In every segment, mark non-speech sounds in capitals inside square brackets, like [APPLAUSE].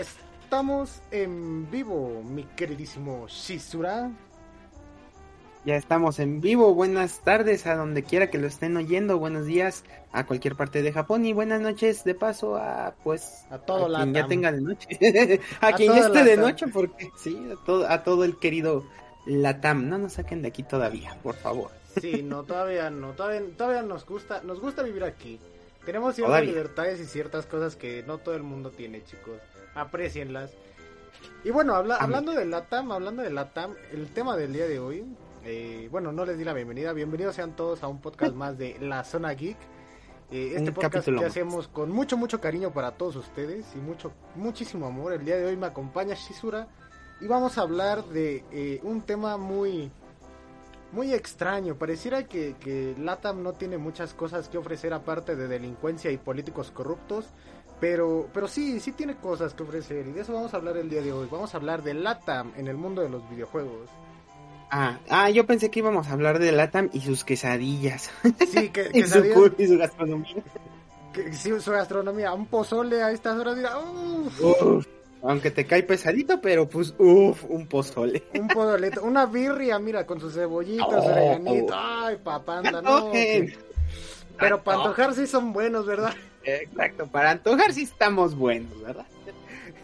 estamos en vivo, mi queridísimo Shizura. Ya estamos en vivo. Buenas tardes a donde quiera que lo estén oyendo. Buenos días a cualquier parte de Japón y buenas noches de paso a pues a todo quien ya tenga de noche. [LAUGHS] a, quien ya esté de noche porque sí, a todo, a todo el querido Latam. No nos saquen de aquí todavía, por favor. Sí, no, todavía no. Todavía, todavía nos gusta, nos gusta vivir aquí. Tenemos ciertas libertades y ciertas cosas que no todo el mundo tiene, chicos. Aprecienlas. Y bueno, hablando de Latam, hablando de Latam, el tema del día de hoy, eh, bueno, no les di la bienvenida. Bienvenidos sean todos a un podcast [LAUGHS] más de La Zona Geek. Eh, este podcast que hacemos con mucho, mucho cariño para todos ustedes y mucho, muchísimo amor. El día de hoy me acompaña Shizura y vamos a hablar de eh, un tema muy, muy extraño. Pareciera que, que LATAM no tiene muchas cosas que ofrecer aparte de delincuencia y políticos corruptos. Pero, pero sí, sí tiene cosas que ofrecer y de eso vamos a hablar el día de hoy. Vamos a hablar de LATAM en el mundo de los videojuegos. Ah, ah, yo pensé que íbamos a hablar de LATAM y sus quesadillas. Sí, que, [LAUGHS] y, su, y su gastronomía. Que, sí, su gastronomía. Un pozole a estas horas, mira, aunque te cae pesadito, pero pues, uff, un pozole. Un pozole, una birria, mira, con sus cebollitos, oh, Ay, papanda, no. Pero para antojar sí son buenos, ¿verdad? Exacto, para antojar sí estamos buenos, ¿verdad?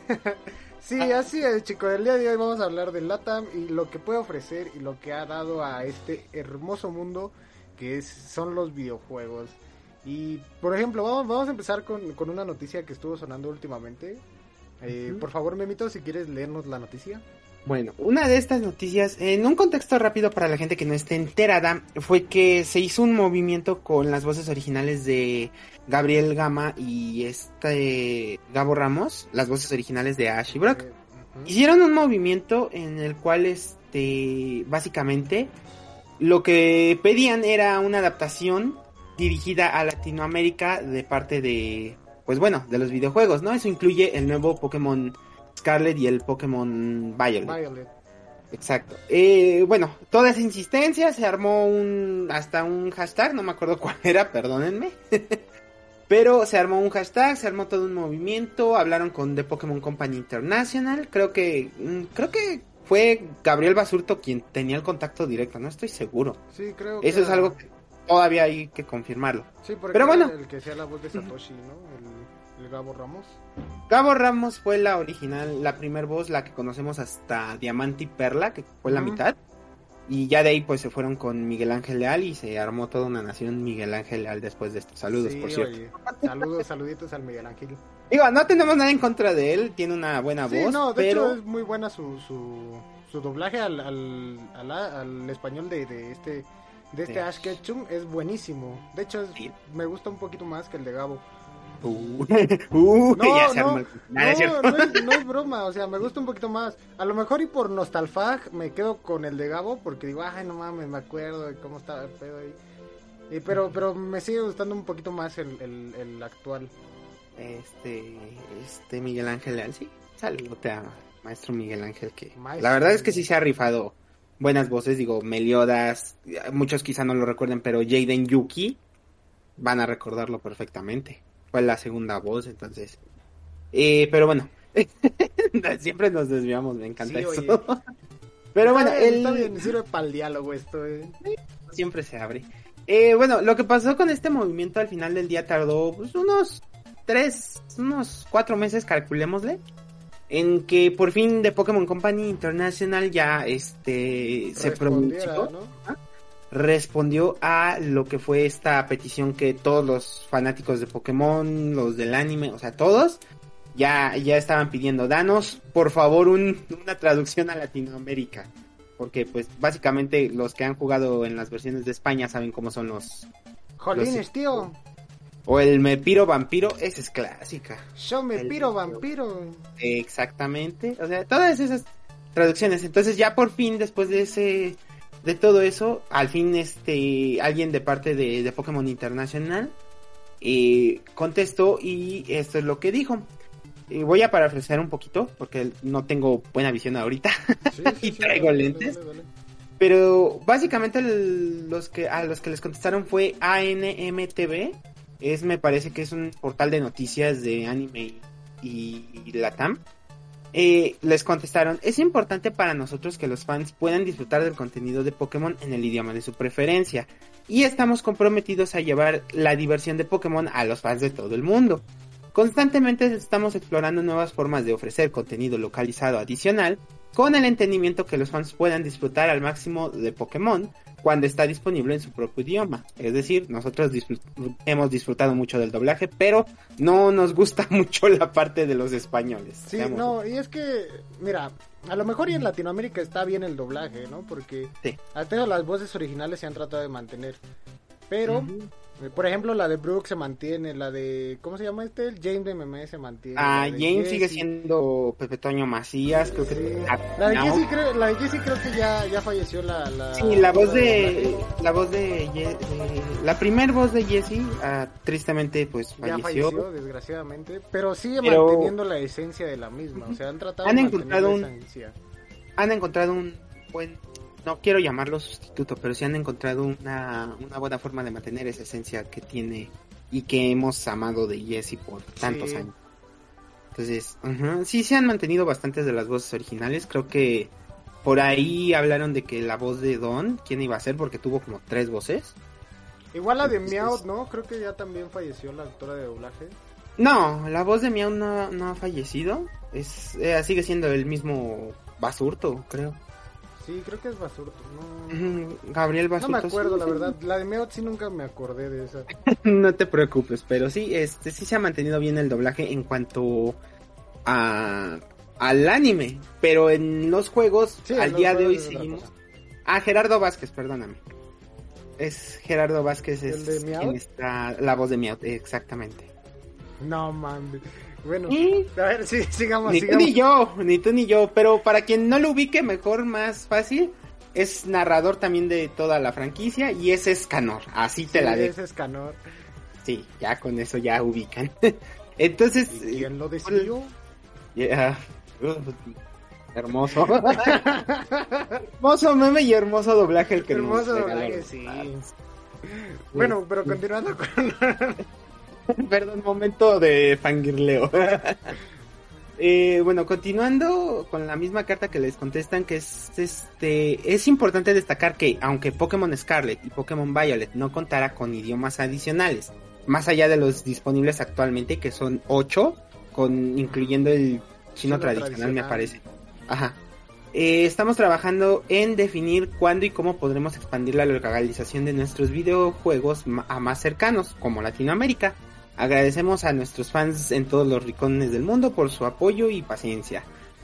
[LAUGHS] sí, así es, chicos. El día de hoy vamos a hablar de LATAM y lo que puede ofrecer y lo que ha dado a este hermoso mundo que es, son los videojuegos. Y, por ejemplo, vamos, vamos a empezar con, con una noticia que estuvo sonando últimamente eh, por favor, Memito, si quieres leernos la noticia. Bueno, una de estas noticias, en un contexto rápido para la gente que no esté enterada, fue que se hizo un movimiento con las voces originales de Gabriel Gama y este Gabo Ramos, las voces originales de Ash y Brock. Eh, Hicieron un movimiento en el cual, este, básicamente, lo que pedían era una adaptación dirigida a Latinoamérica de parte de pues bueno, de los videojuegos, ¿no? Eso incluye el nuevo Pokémon Scarlet y el Pokémon Violet. Exacto. Eh, bueno, toda esa insistencia se armó un hasta un hashtag, no me acuerdo [LAUGHS] cuál era, perdónenme. [LAUGHS] Pero se armó un hashtag, se armó todo un movimiento, hablaron con The Pokémon Company International, creo que mm, creo que fue Gabriel Basurto quien tenía el contacto directo, no estoy seguro. Sí, creo Eso es algo que todavía hay que confirmarlo. Sí, porque Pero bueno. el que sea la voz de Satoshi, ¿no? El, Gabo Ramos. Gabo Ramos fue la original, la primer voz, la que conocemos hasta Diamante y Perla, que fue la mitad. Y ya de ahí pues se fueron con Miguel Ángel Leal y se armó toda una nación Miguel Ángel Leal después de estos saludos, por cierto. Saludos, saluditos al Miguel Ángel. Digo, no tenemos nada en contra de él, tiene una buena voz. No, de pero... hecho es muy buena su, su, su doblaje al, al, al, español de, de este de este Ash Ketchum es buenísimo. De hecho, me gusta un poquito más que el de Gabo. Uh, [LAUGHS] uh, no, ya no, no, [LAUGHS] no, es, broma, o sea, me gusta un poquito más. A lo mejor y por nostalfag me quedo con el de Gabo porque digo, ay, no mames, me acuerdo de cómo estaba el pedo ahí. Y, pero, pero me sigue gustando un poquito más el, el, el actual. Este, este Miguel Ángel Leal, sí. Saludos a maestro Miguel Ángel, que la verdad es que sí se ha rifado buenas voces, digo, Meliodas, muchos quizá no lo recuerden, pero Jaden Yuki van a recordarlo perfectamente. Fue la segunda voz, entonces. Eh, pero bueno, [LAUGHS] siempre nos desviamos, me encanta eso. [LAUGHS] pero bueno, el... sirve para el diálogo esto. Eh. Siempre se abre. Eh, bueno, lo que pasó con este movimiento al final del día tardó pues, unos tres, unos cuatro meses, calculémosle en que por fin de Pokémon Company International ya este se pronunció respondió a lo que fue esta petición que todos los fanáticos de Pokémon, los del anime, o sea, todos ya ya estaban pidiendo, danos por favor una traducción a Latinoamérica, porque pues básicamente los que han jugado en las versiones de España saben cómo son los Jolines, tío. O el Me Piro Vampiro, esa es clásica. Yo Me Piro Vampiro. Exactamente. O sea, todas esas traducciones. Entonces ya por fin, después de ese, de todo eso, al fin este, alguien de parte de, de Pokémon Internacional eh, contestó y esto es lo que dijo. Y voy a parafrasear un poquito porque no tengo buena visión ahorita [LAUGHS] y traigo lentes. Pero básicamente los que a los que les contestaron fue ANMTV es me parece que es un portal de noticias de anime y, Latam. Eh, les contestaron, es importante para nosotros que los fans puedan disfrutar del contenido de Pokémon en el idioma de su preferencia. Y estamos comprometidos a llevar la diversión de Pokémon a los fans de todo el mundo. Constantemente estamos explorando nuevas formas de ofrecer contenido localizado adicional con el entendimiento que los fans puedan disfrutar al máximo de Pokémon cuando está disponible en su propio idioma. Es decir, nosotros hemos disfrutado mucho del doblaje, pero no nos gusta [LAUGHS] mucho la parte de los españoles. Sí, no, y es que, mira, a lo mejor y en Latinoamérica está bien el doblaje, ¿no? Porque al menos las voces originales se han tratado de mantener. Pero por ejemplo, la de Brooke se mantiene, la de. ¿Cómo se llama este? El James de MM se mantiene. Ah, James sigue siendo Pepe Toño Macías, creo que. La de Jesse creo, la de Jessie creo que ya, ya falleció la, la. Sí, la voz de. La voz de. la primer voz de Jessie, ah, tristemente, pues falleció. Ya falleció, desgraciadamente. Pero sigue manteniendo la esencia de la misma. O sea, han tratado han encontrado un, Han encontrado un buen no quiero llamarlo sustituto, pero sí han encontrado una, buena forma de mantener esa esencia que tiene y que hemos amado de Jesse por tantos años. Entonces, sí se han mantenido bastantes de las voces originales. Creo que por ahí hablaron de que la voz de Don, ¿quién iba a ser? Porque tuvo como tres voces. Igual la de Meow, ¿no? Creo que ya también falleció la actora de doblaje. No, la voz de Meow no, no ha fallecido. Es, eh, sigue siendo el mismo Basurto, creo. Sí, creo que es Basurto. No... Gabriel Basurto. No me acuerdo, la verdad. La de Meot sí nunca me acordé de esa. [LAUGHS] no te preocupes, pero sí, este sí se ha mantenido bien el doblaje en cuanto a al anime, pero en los juegos al día de hoy seguimos. Ah, Gerardo Vázquez, perdóname. Es Gerardo Vázquez es ¿El de quien está la voz de Meowth, exactamente. No mames. Bueno, a ver, sí, sigamos. Ni tú ni yo, ni tú ni yo. Pero para quien no lo ubique, mejor, más fácil, es narrador también de toda la franquicia y es Escanor. Así te la dejo. Es Escanor. Sí, ya con eso ya ubican. [LAUGHS] Entonces. quién lo decidió? [LAUGHS] hermoso. [LAUGHS] hermoso meme y hermoso doblaje el que hermoso nos doblaje, sí. Bueno, pero continuando con [LAUGHS] Perdón, momento de fangirleo. [LAUGHS] eh, bueno, continuando con la misma carta que les contestan, que es este, es importante destacar que aunque Pokémon Scarlet y Pokémon Violet no contara con idiomas adicionales, más allá de los disponibles actualmente, que son 8, con, incluyendo el chino, tradicional, me parece. Ajá. Eh, estamos trabajando en definir cuándo y cómo podremos expandir la localización de nuestros videojuegos a más cercanos, como Latinoamérica. Agradecemos a nuestros fans en todos los rincones del mundo por su apoyo y paciencia.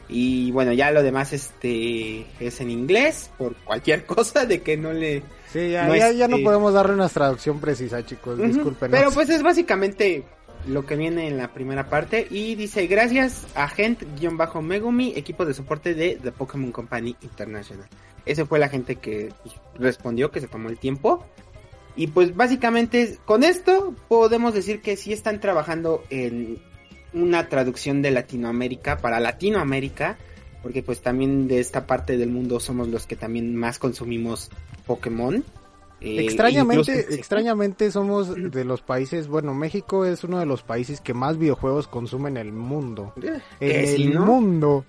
Y bueno, ya lo demás este es en inglés por cualquier [LAUGHS] cosa de que no le Sí, ya no, ya, no podemos darle una traducción precisa, chicos, disculpen. Pero pues es básicamente lo que viene en la primera parte y dice gracias a Gent-Megumi, equipo de soporte de The Pokémon Company International. Ese fue la gente que pues, respondió, que se tomó el tiempo y pues básicamente con esto podemos decir que sí están trabajando en una traducción de Latinoamérica para Latinoamérica, porque pues también de esta parte del mundo somos los que también más consumimos Pokémon. Eh, extrañamente, extrañamente somos de los países, bueno, México es uno de los países que más videojuegos consumen en el mundo. Eh, en el mundo.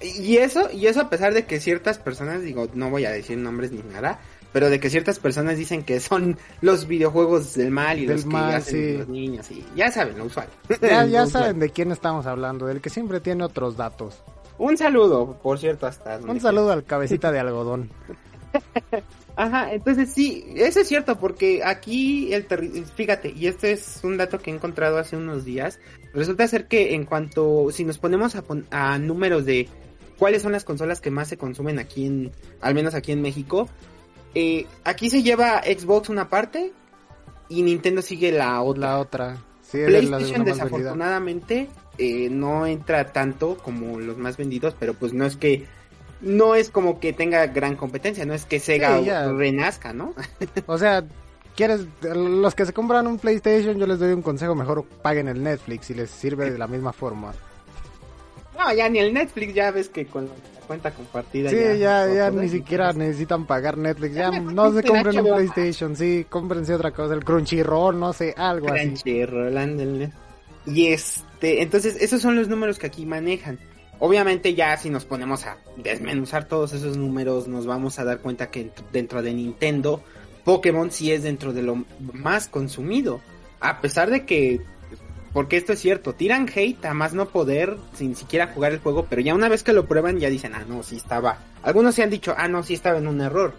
Y eso, y eso a pesar de que ciertas personas, digo, no voy a decir nombres ni nada, pero de que ciertas personas dicen que son [LAUGHS] los videojuegos del mal y los que hacen los niños y ya saben, lo usual. Ya, [LAUGHS] saben de quién estamos hablando, del que siempre tiene otros datos. Un saludo, por cierto, hasta Un saludo al cabecita de algodón. [LAUGHS] Ajá, entonces sí, eso es cierto, porque aquí el fíjate, y este es un dato que he encontrado hace unos días, resulta ser que en cuanto, si nos ponemos a, a números de cuáles son las consolas que más se consumen aquí en, al menos aquí en México, eh, aquí se lleva Xbox una parte y Nintendo sigue la otra. La otra. PlayStation desafortunadamente eh, no entra tanto como los más vendidos, pero pues no es que no es como que tenga gran competencia, no es que Sega renazca, ¿no? [LAUGHS] o sea, quieres los que se compran un PlayStation, yo les doy un consejo, mejor paguen el Netflix y les sirve de la misma forma. No, ya ni el Netflix, ya ves que con cuenta compartida. Sí, ya, ya, ni siquiera necesitan pagar Netflix. Ya no se compren un PlayStation, sí, cómprense otra cosa, el Crunchyroll, no sé, algo así. Crunchyroll, ándale. Y es este, entonces esos son los números que aquí manejan. Obviamente ya si nos ponemos a desmenuzar todos esos números nos vamos a dar cuenta que dentro de Nintendo Pokémon sí es dentro de lo más consumido. A pesar de que, porque esto es cierto, tiran hate a más no poder sin siquiera jugar el juego, pero ya una vez que lo prueban ya dicen, ah, no, sí estaba. Algunos se han dicho, ah, no, sí estaba en un error.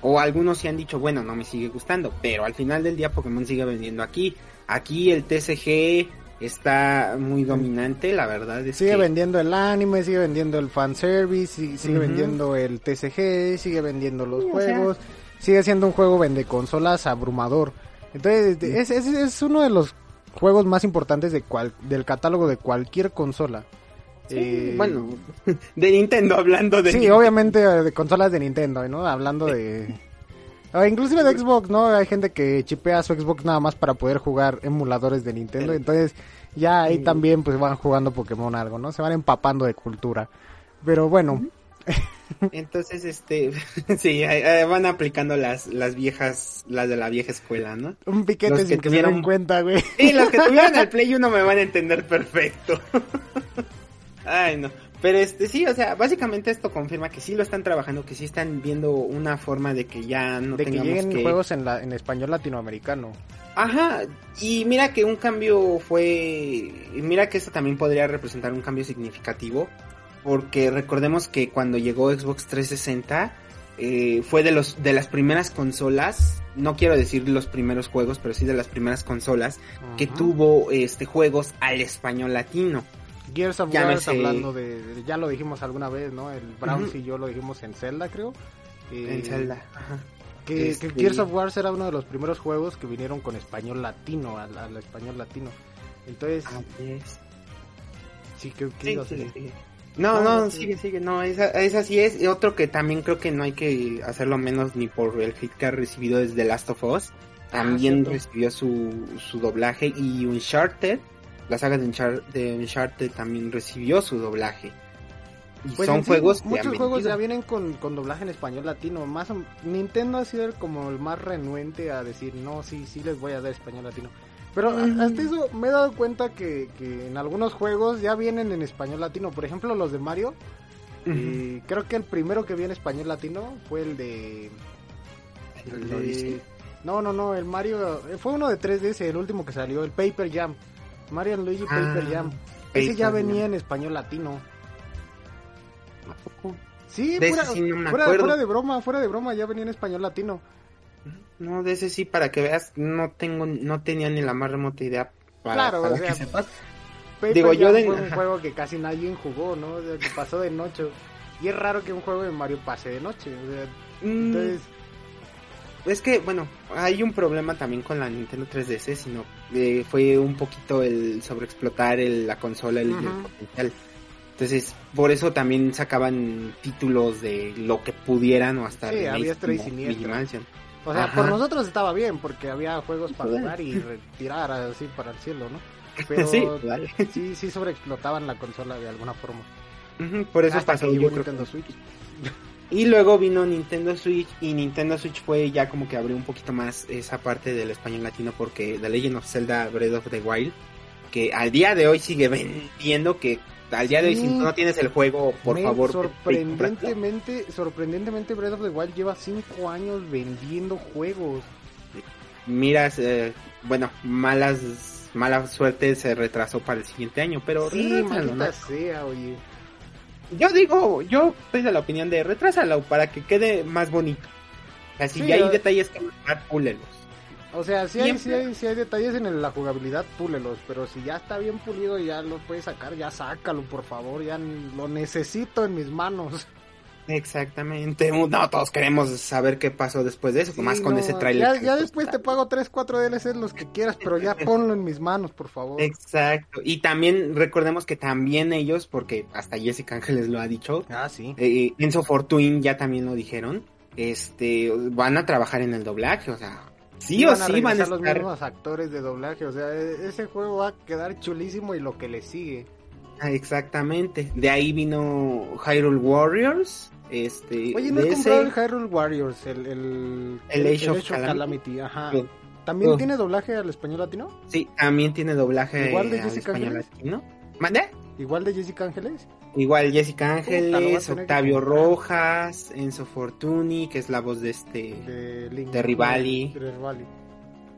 O algunos se han dicho, bueno, no me sigue gustando, pero al final del día Pokémon sigue vendiendo aquí. Aquí el TCG está muy dominante, la verdad. Es sigue vendiendo el anime, sigue vendiendo el fanservice, sigue, sigue vendiendo el TCG, sigue vendiendo los juegos, sigue siendo un juego vende consolas abrumador. Entonces, es, es, es, uno de los juegos más importantes de cual, del catálogo de cualquier consola. Eh, bueno, [LAUGHS] de Nintendo, hablando de... Sí, obviamente eh, de consolas de Nintendo, ¿no? Hablando de... inclusive de Xbox, ¿no? Hay gente que chipea su Xbox nada más para poder jugar emuladores de Nintendo. Entonces, ya ahí también pues van jugando Pokémon algo, ¿no? Se van empapando de cultura. Pero bueno. [LAUGHS] Entonces, este, [LAUGHS] sí, van aplicando las, las viejas, las de la vieja escuela, ¿no? Un piquete sin que, se den cuenta, güey. Sí, los que tuvieron el [LAUGHS] Play 1 me van a entender perfecto. Ay, no. Pero este sí, o sea, básicamente esto confirma que sí lo están trabajando, que sí están viendo una forma de que ya no de que lleguen juegos en la en español latinoamericano. Ajá, y mira que un cambio fue, mira que esto también podría representar un cambio significativo, porque recordemos que cuando llegó Xbox 360 eh, fue de los de las primeras consolas, no quiero decir los primeros juegos, pero sí de las primeras consolas que tuvo este juegos al español latino. Gears of War, hablando de, ya lo dijimos alguna vez, ¿no? El Browns y yo lo dijimos en Zelda, creo. en Zelda, ajá. Que, este... Gears of War era uno de los primeros juegos que vinieron con español latino, al, español latino. Entonces... Sí, que, sí, sí, No, no, sigue, sigue, no, esa, esa sí es. Y otro que también creo que no hay que hacerlo menos ni por el hit que ha recibido desde Last of Us. Ah, también recibió su, su doblaje y Uncharted la saga de, Uncharted, también recibió su doblaje. Y pues son juegos muchos juegos ya vienen con, doblaje en español latino más Nintendo ha sido como el más renuente a decir no sí sí les voy a dar español latino pero hasta eso me he dado cuenta que, en algunos juegos ya vienen en español latino. Por ejemplo los de Mario y creo que el primero que vi en español latino fue el de, el de no no no el Mario fue uno de 3DS el último que salió el Paper Jam. Marian Luigi Paper ah, Jam. Ese ya venía en español latino. Sí, fuera, fuera, de broma, fuera de broma, ya venía en español latino. No, de ese sí, para que veas, no tengo, no tenía ni la más remota idea para, claro, que sepas. Digo, yo de... fue un juego que casi nadie jugó, ¿no? que pasó de noche. Y es raro que un juego de Mario pase de noche. Mm. entonces es que, bueno, hay un problema también con la Nintendo 3DS, sino eh, fue un poquito el sobreexplotar el, la consola, el, potencial. Entonces, por eso también sacaban títulos de lo que pudieran o hasta sí, había O sea, por nosotros estaba bien, porque había juegos para jugar y retirar así para el cielo, ¿no? [LAUGHS] Pero sí, sí, sí sobreexplotaban la consola de alguna forma. por eso pasó yo Nintendo Switch. Y luego vino Nintendo Switch y Nintendo Switch fue ya como que abrió un poquito más esa parte del español latino porque The Legend of Zelda Breath of the Wild, que al día de hoy sigue vendiendo, que al día de hoy si no tienes el juego, por favor. Sorprendentemente, sorprendentemente Breath of the Wild lleva 5 años vendiendo juegos. Miras, eh, bueno, malas mala suerte se retrasó para el siguiente año, pero sí, maldita sea, oye yo digo, yo soy de la opinión de retrásalo para que quede más bonito. Así ya hay detalles que mejorar, púlelos. O sea, si hay, si hay, hay, detalles en la jugabilidad, púlelos. Pero si ya está bien pulido y ya lo puedes sacar, ya sácalo, por favor. Ya lo necesito en mis manos. Exactamente. No, todos queremos saber qué pasó después de eso, más con ese trailer. Ya, después te pago 3, 4 DLCs los que quieras, pero ya [LAUGHS] ponlo en mis manos, por favor. Exacto. Y también recordemos que también ellos, porque hasta Jessica Ángeles lo ha dicho. Ah, sí. Eh, Enzo Fortuin ya también lo dijeron. Este, van a trabajar en el doblaje, o sea, sí o sí van a estar... los mismos actores de doblaje, o sea, e-, ese juego va a quedar chulísimo y lo que le sigue. Ah, exactamente. De ahí vino Hyrule Warriors. Este, Oye, no he comprado el Hyrule Warriors, el, el, el, Age, of, Calamity. ajá. ¿También tiene doblaje al español latino? Sí, también tiene doblaje Igual de Jessica al español latino. ¿Mande? ¿Igual de Jessica Ángeles? Igual Jessica Ángeles, Octavio Rojas, Enzo Fortuni, que es la voz de este de, Rivali.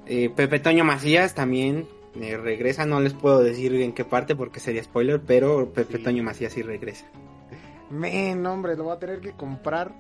Eh, Pepe Toño Macías también eh, regresa, no les puedo decir en qué parte porque sería spoiler, pero Pepe Toño Macías sí regresa. Men, hombre, lo voy a tener que comprar.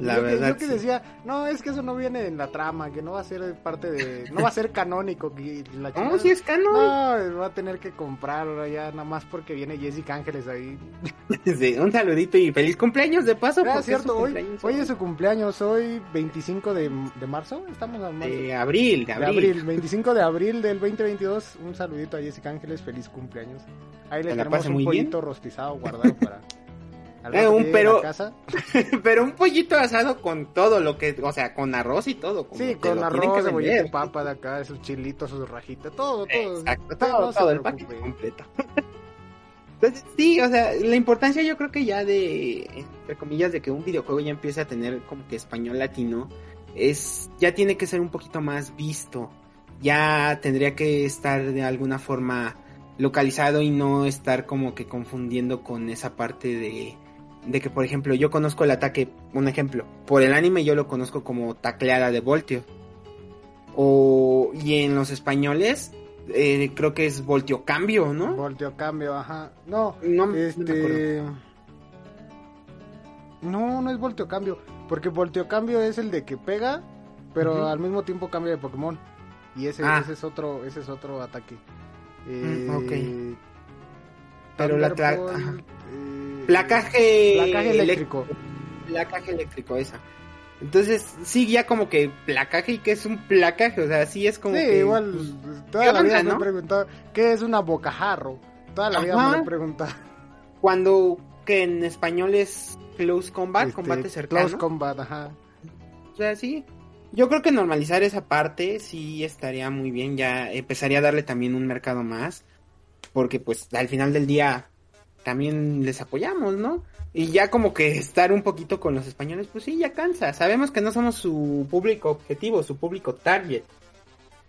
La yo verdad. Que, yo que decía, no, es que eso no viene en la trama, que no va a ser parte de. No va a ser canónico. Que la no, si es canónico. No, va a tener que comprarlo ya, nada más porque viene Jessica Ángeles ahí. [LAUGHS] sí, un saludito y feliz cumpleaños de paso. Ah, cierto, hoy, hoy es su cumpleaños, hoy 25 de, de marzo. Estamos a De abril, de abril. 25 de abril del 2022. Un saludito a Jessica Ángeles, feliz cumpleaños. Ahí le tenemos un pollito rostizado guardado para. Eh, un pero, [LAUGHS] pero un pollito asado con todo lo que, o sea, con arroz y todo. sí, con arroz, cebollita, papa de acá, esos chilitos, sus rajitas, todo, todo. Exacto, todo, todo, el paquete completo. [LAUGHS] Entonces, sí, o sea, la importancia yo creo que ya de, entre comillas, de que un videojuego ya empiece a tener como que español latino, es, ya tiene que ser un poquito más visto. Ya tendría que estar de alguna forma localizado y no estar como que confundiendo con esa parte de de que, por ejemplo, yo conozco el ataque, un ejemplo, por el anime yo lo conozco como tacleada de voltio. O, y en los españoles, eh, creo que es voltio cambio, ¿no? Voltio cambio, ajá. No, no, este... No, no es voltio cambio, porque volteo cambio es el de que pega, pero al mismo tiempo cambia de Pokémon. Y ese, ah. ese es otro, ese es otro ataque. Mm, ok. Eh, pero la, Placaje, placaje eléctrico. Placaje eléctrico, esa. Entonces, sí, ya como que placaje y que es un placaje, o sea, sí es como. Sí, igual, pues, toda la vida me he preguntado, ¿qué es una bocajarro? Toda la vida me he preguntado. Cuando, que en español es close combat, este, combate cercano. Close combat, ajá. O sea, sí. Yo creo que normalizar esa parte sí estaría muy bien, ya empezaría a darle también un mercado más, porque pues al final del día también les apoyamos, ¿no? Y ya como que estar un poquito con los españoles, pues sí, ya cansa. Sabemos que no somos su público objetivo, su público target.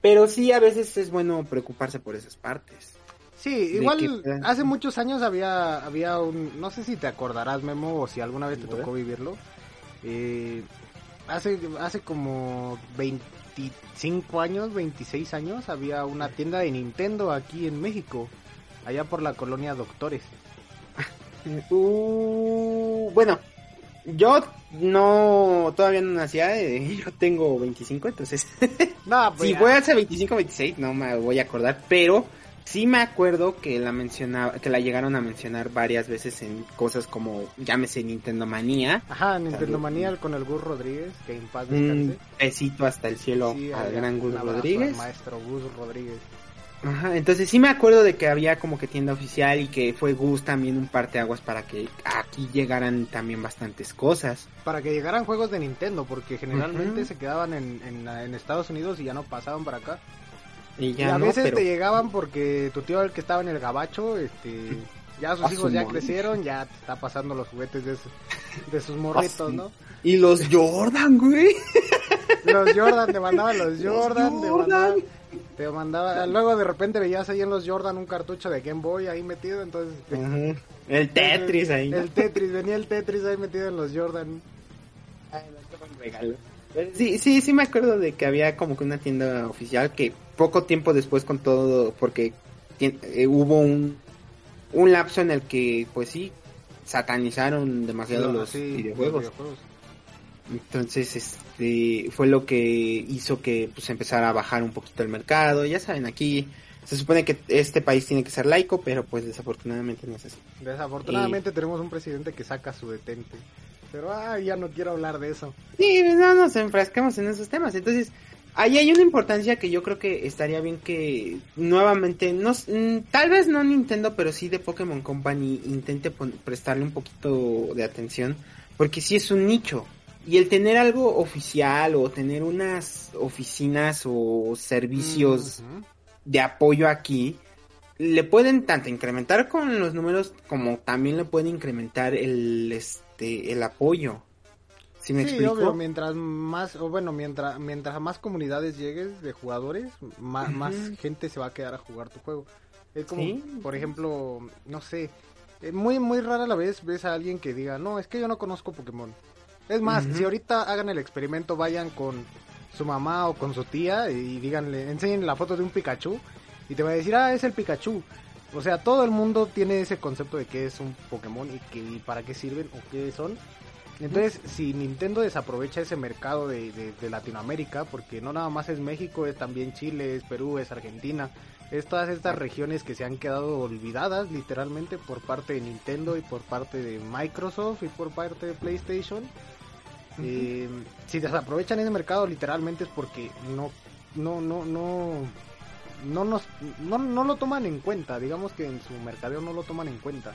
Pero sí, a veces es bueno preocuparse por esas partes. Sí, igual hace muchos años había, había un, no sé si te acordarás, Memo, o si alguna vez te tocó vivirlo. Eh, hace, hace como 25 años, 26 años, había una tienda de Nintendo aquí en México, allá por la colonia Doctores. Uh, bueno, yo no, todavía no nacía, eh, [LAUGHS] yo tengo 25, entonces... [LAUGHS] no, pues si fue hace 25, 26, no me voy a acordar, pero sí me acuerdo que la mencionaba, que la llegaron a mencionar varias veces en cosas como, llámese Nintendo Manía. Ajá, Nintendo Manía con el Gus Rodríguez, que en paz Un besito hasta el cielo al gran Gus Rodríguez. maestro Gus Rodríguez. Ajá, entonces sí me acuerdo de que había como que tienda oficial y que fue Gus también un parteaguas para que aquí llegaran también bastantes cosas. Para que llegaran juegos de Nintendo, porque generalmente se quedaban en, en, Estados Unidos y ya no pasaban para acá. Y, ya a veces te llegaban porque tu tío el que estaba en el gabacho, este, ya sus hijos ya crecieron, ya te está pasando los juguetes de, de sus [LAUGHS] morritos, ¿no? Y los Jordan, güey. Los Jordan, te mandaban los Jordan, te mandaban te mandaba, luego de repente veías ahí en los Jordan un cartucho de Game Boy ahí metido, entonces... [LAUGHS] El Tetris ahí. El Tetris, venía el Tetris ahí metido en los Jordan. Sí, sí, sí me acuerdo de que había como que una tienda oficial que poco tiempo después con todo, porque eh, hubo un, un lapso en el que pues sí, satanizaron demasiado los videojuegos. Entonces, este, fue lo que hizo que pues empezara a bajar un poquito el mercado. Ya saben, aquí se supone que este país tiene que ser laico, pero pues desafortunadamente no es así. Desafortunadamente tenemos un presidente que saca su detente. Pero ah, ya no quiero hablar de eso. Sí, no nos enfrascamos en esos temas. Entonces, ahí hay una importancia que yo creo que estaría bien que nuevamente, no, mm, tal vez no Nintendo, pero sí de Pokémon Company intente prestarle un poquito de atención. Porque sí es un nicho. Y el tener algo oficial o tener unas oficinas o servicios de apoyo aquí, le pueden tanto incrementar con los números como también le pueden incrementar el este el apoyo. ¿Sí, me sí obvio, mientras más, o bueno, mientras, mientras más comunidades llegues de jugadores, más, más gente se va a quedar a jugar tu juego. Es como, por ejemplo, no sé, eh, muy, muy rara la vez ves a alguien que diga, no, es que yo no conozco Pokémon. Es más, si ahorita hagan el experimento, vayan con su mamá o con su tía y díganle, enseñen la foto de un Pikachu y te va a decir, ah, es el Pikachu. O sea, todo el mundo tiene ese concepto de qué es un Pokémon y, que, y para qué sirven o qué son. Entonces, si Nintendo desaprovecha ese mercado de, Latinoamérica, porque no nada más es México, es también Chile, es Perú, es Argentina, es todas estas regiones que se han quedado olvidadas literalmente por parte de Nintendo y por parte de Microsoft y por parte de PlayStation. Eh, si desaprovechan ese mercado literalmente es porque no, no, no, no, no, nos, no, no lo toman en cuenta, digamos que en su mercadeo no lo toman en cuenta.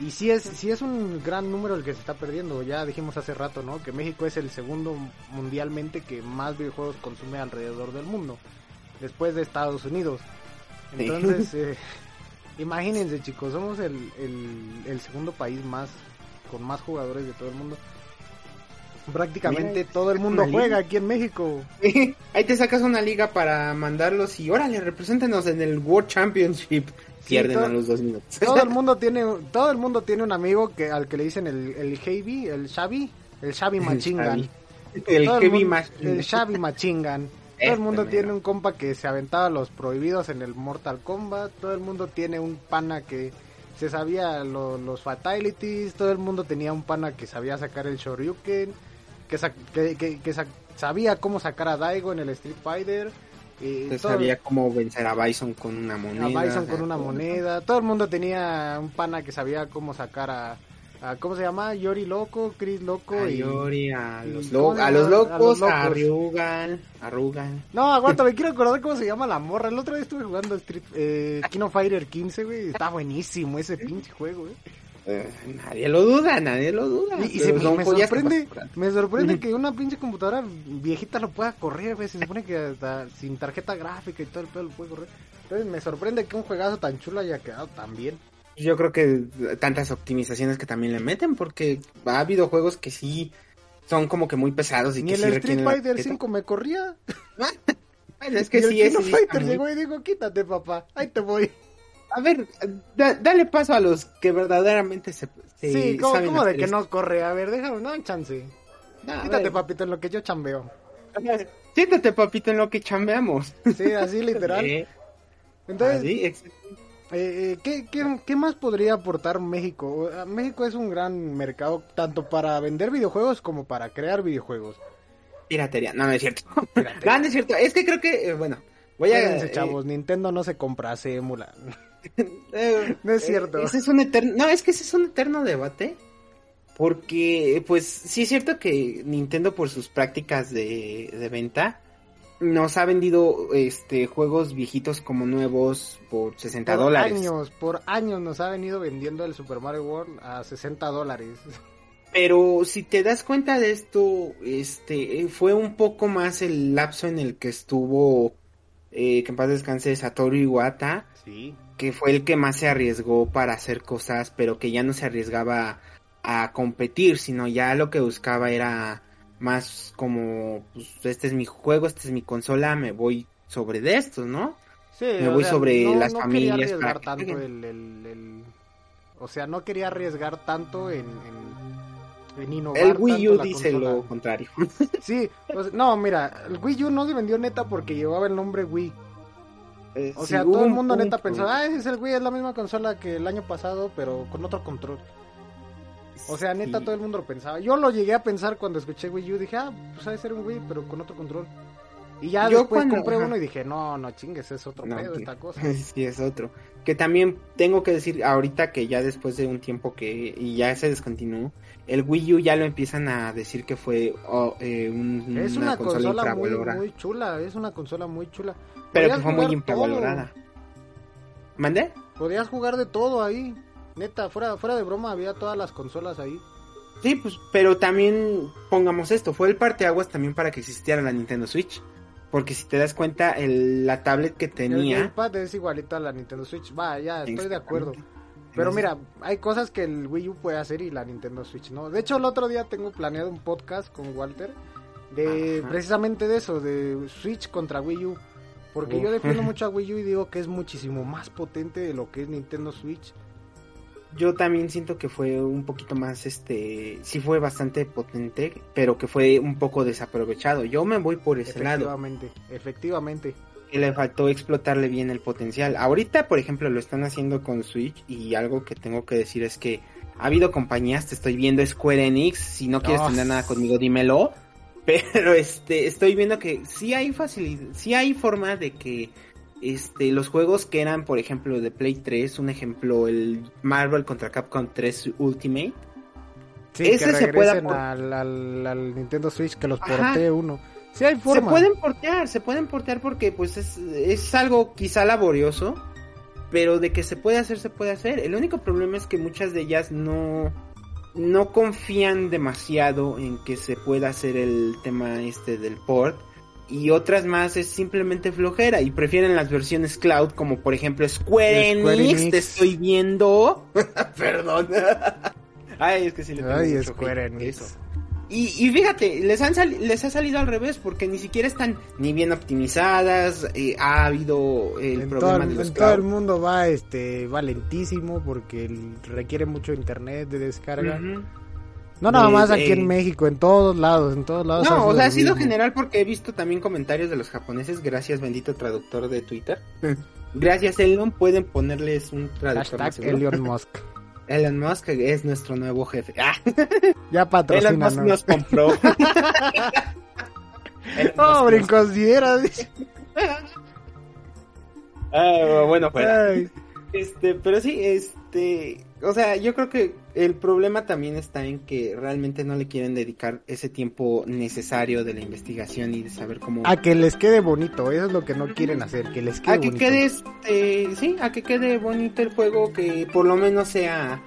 Y sí es, sí es un gran número el que se está perdiendo. Ya dijimos hace rato, ¿no? Que México es el segundo mundialmente que más videojuegos consume alrededor del mundo. Después de Estados Unidos. Entonces, [LAUGHS] eh, imagínense chicos, somos el, el, segundo país más con más jugadores de todo el mundo. Prácticamente todo el mundo juega aquí en México. Ahí te sacas una liga para mandarlos y órale, represéntenos en el World Championship pierden a los dos minutos. Todo el [LAUGHS] mundo tiene, todo el mundo tiene un amigo que al que le dicen el, el Heavy, el Xavi, el Xavi Machingan. El, Heavy El Xavi Machingan. Todo el mundo tiene un compa que se aventaba los prohibidos en el Mortal Kombat. Todo el mundo tiene un pana que se sabía los fatalities. Todo el mundo tenía un pana que sabía sacar el Shoryuken. Que, que, que sabía cómo sacar a Daigo en el Street Fighter sabía cómo vencer a Bison con una moneda. A Bison con una moneda. Todo el mundo tenía un pana que sabía cómo sacar a, ¿cómo se llama? Yori Loco, Chris Loco. A Yori, a, los, a, los locos, a, Arrugan, Arrugan. No, aguanta, [LAUGHS] me quiero acordar cómo se llama la morra. El otro día estuve jugando Street, eh, Kino Fighter 15, güey. Está buenísimo ese pinche juego, güey. Eh, nadie lo duda, nadie lo duda. Y, se, me, sorprende, me sorprende que una pinche computadora viejita lo pueda correr, Se supone que sin tarjeta gráfica y todo el pedo lo puede correr. Entonces me sorprende que un juegazo tan chulo haya quedado tan bien. Yo creo que tantas optimizaciones que también le meten, porque ha habido juegos que sí son como que muy pesados y Ni que el Street Fighter 5 me corría. [LAUGHS] es que sí, el Fighter llegó y dijo, quítate papá, ahí te voy. A ver, dale paso a los que verdaderamente se. sí, ¿cómo, de que no corre? A ver, déjame, no chance. Quítate, papito, en lo que yo chambeo. Siéntate, papito, en lo que chambeamos. Sí, así literal. Entonces, eh, ¿qué, qué, qué más podría aportar México? México es un gran mercado tanto para vender videojuegos como para crear videojuegos. Piratería, no, no es cierto. [LAUGHS] no, no es cierto. Es que creo que, eh, bueno, voy a... Eh, chavos, Nintendo no se compra, se emula. No es cierto. Ese es un eterno, no, es que ese es un eterno debate. Porque, pues, sí es cierto que Nintendo por sus prácticas de, venta nos ha vendido este juegos viejitos como nuevos por 60 dólares. Por años, por años nos ha venido vendiendo el Super Mario World a 60 dólares. Pero si te das cuenta de esto, este fue un poco más el lapso en el que estuvo eh, que en paz descanse Satoru Iwata, sí que fue el que más se arriesgó para hacer cosas, pero que ya no se arriesgaba a competir, sino ya lo que buscaba era más como, pues, este es mi juego, esta es mi consola, me voy sobre de estos, ¿no? Sí, me voy sobre las familias. Para tanto el, O sea, no quería arriesgar tanto en, en, innovar. El Wii U dice lo contrario. Sí, no, mira, el Wii U no se vendió neta porque llevaba el nombre Wii. Eh, o sea, todo el mundo neta pensaba, ah, ese es el Wii, es la misma consola que el año pasado, pero con otro control. O sea, neta, todo el mundo lo pensaba. Yo lo llegué a pensar cuando escuché Wii U, dije, ah, pues ha de ser un Wii, pero con otro control. Y ya después compré uno y dije, no, no chingues, es otro pedo esta [LAUGHS] cosa. Sí, es otro. Que también tengo que decir ahorita que ya después de un tiempo que y ya se descontinuó, el Wii U ya lo empiezan a decir que fue oh, eh, es una, consola, muy, muy, chula, es una consola muy chula. Pero que fue muy infravalorada. ¿Mandé? Podías jugar de todo ahí. Neta, fuera, fuera de broma, había todas las consolas ahí. Sí, pues, pero también pongamos esto, fue el parteaguas también para que existiera la Nintendo Switch. Porque si te das cuenta, el, la tablet que tenía... El gamepad es igualita a la Nintendo Switch. Va, ya, estoy de acuerdo. Pero mira, hay cosas que el Wii U puede hacer y la Nintendo Switch no. De hecho, el otro día tengo planeado un podcast con Walter de precisamente de eso, de Switch contra Wii U. Porque yo defiendo [LAUGHS] mucho a Wii U y digo que es muchísimo más potente de lo que es Nintendo Switch. Yo también siento que fue un poquito más, este, sí fue bastante potente, pero que fue un poco desaprovechado. Yo me voy por ese lado. Efectivamente, efectivamente. Que le faltó explotarle bien el potencial. Ahorita, por ejemplo, lo están haciendo con Switch y algo que tengo que decir es que ha habido compañías, te estoy viendo Square Enix, si no quieres tener nada conmigo, dímelo pero este, estoy viendo que sí hay facilidad, sí hay forma de que este, los juegos que eran, por ejemplo, de Play 3, un ejemplo, el Marvel contra Capcom 3 Ultimate. Sí, ese que se pueda al, al, Nintendo Switch que los portee uno. Sí hay forma. Se pueden portear, se pueden portear porque pues es, es algo quizá laborioso, pero de que se puede hacer, se puede hacer. El único problema es que muchas de ellas no no confían demasiado en que se pueda hacer el tema este del port y otras más es simplemente flojera y prefieren las versiones cloud como por ejemplo Square, Enix, te estoy viendo. [LAUGHS] Perdón. Ay es que si le ay Square Enix y, fíjate, les, han les ha salido al revés porque ni siquiera están ni bien optimizadas, eh, ha habido el problema de los En todo el mundo va este va lentísimo porque requiere mucho internet de descarga. No nada más aquí en México, en todos lados, en todos lados. No, o sea, ha sido general porque he visto también comentarios de los japoneses, gracias bendito traductor de Twitter. gracias Elon, pueden ponerles un traductor. Hashtag Elon [LAUGHS] Musk. Elon Musk es nuestro nuevo jefe. [LAUGHS] Ah. Ya patrocina. Elon Musk nos compró. [LAUGHS] oh, brinconsidera. ah, bueno, pues. Este, pero sí, este, o sea, yo creo que el problema también está en que realmente no le quieren dedicar ese tiempo necesario de la investigación y de saber cómo... A que les quede bonito, eso es lo que no quieren hacer, que les quede a que quede este, sí, a que quede bonito el juego, que por lo menos sea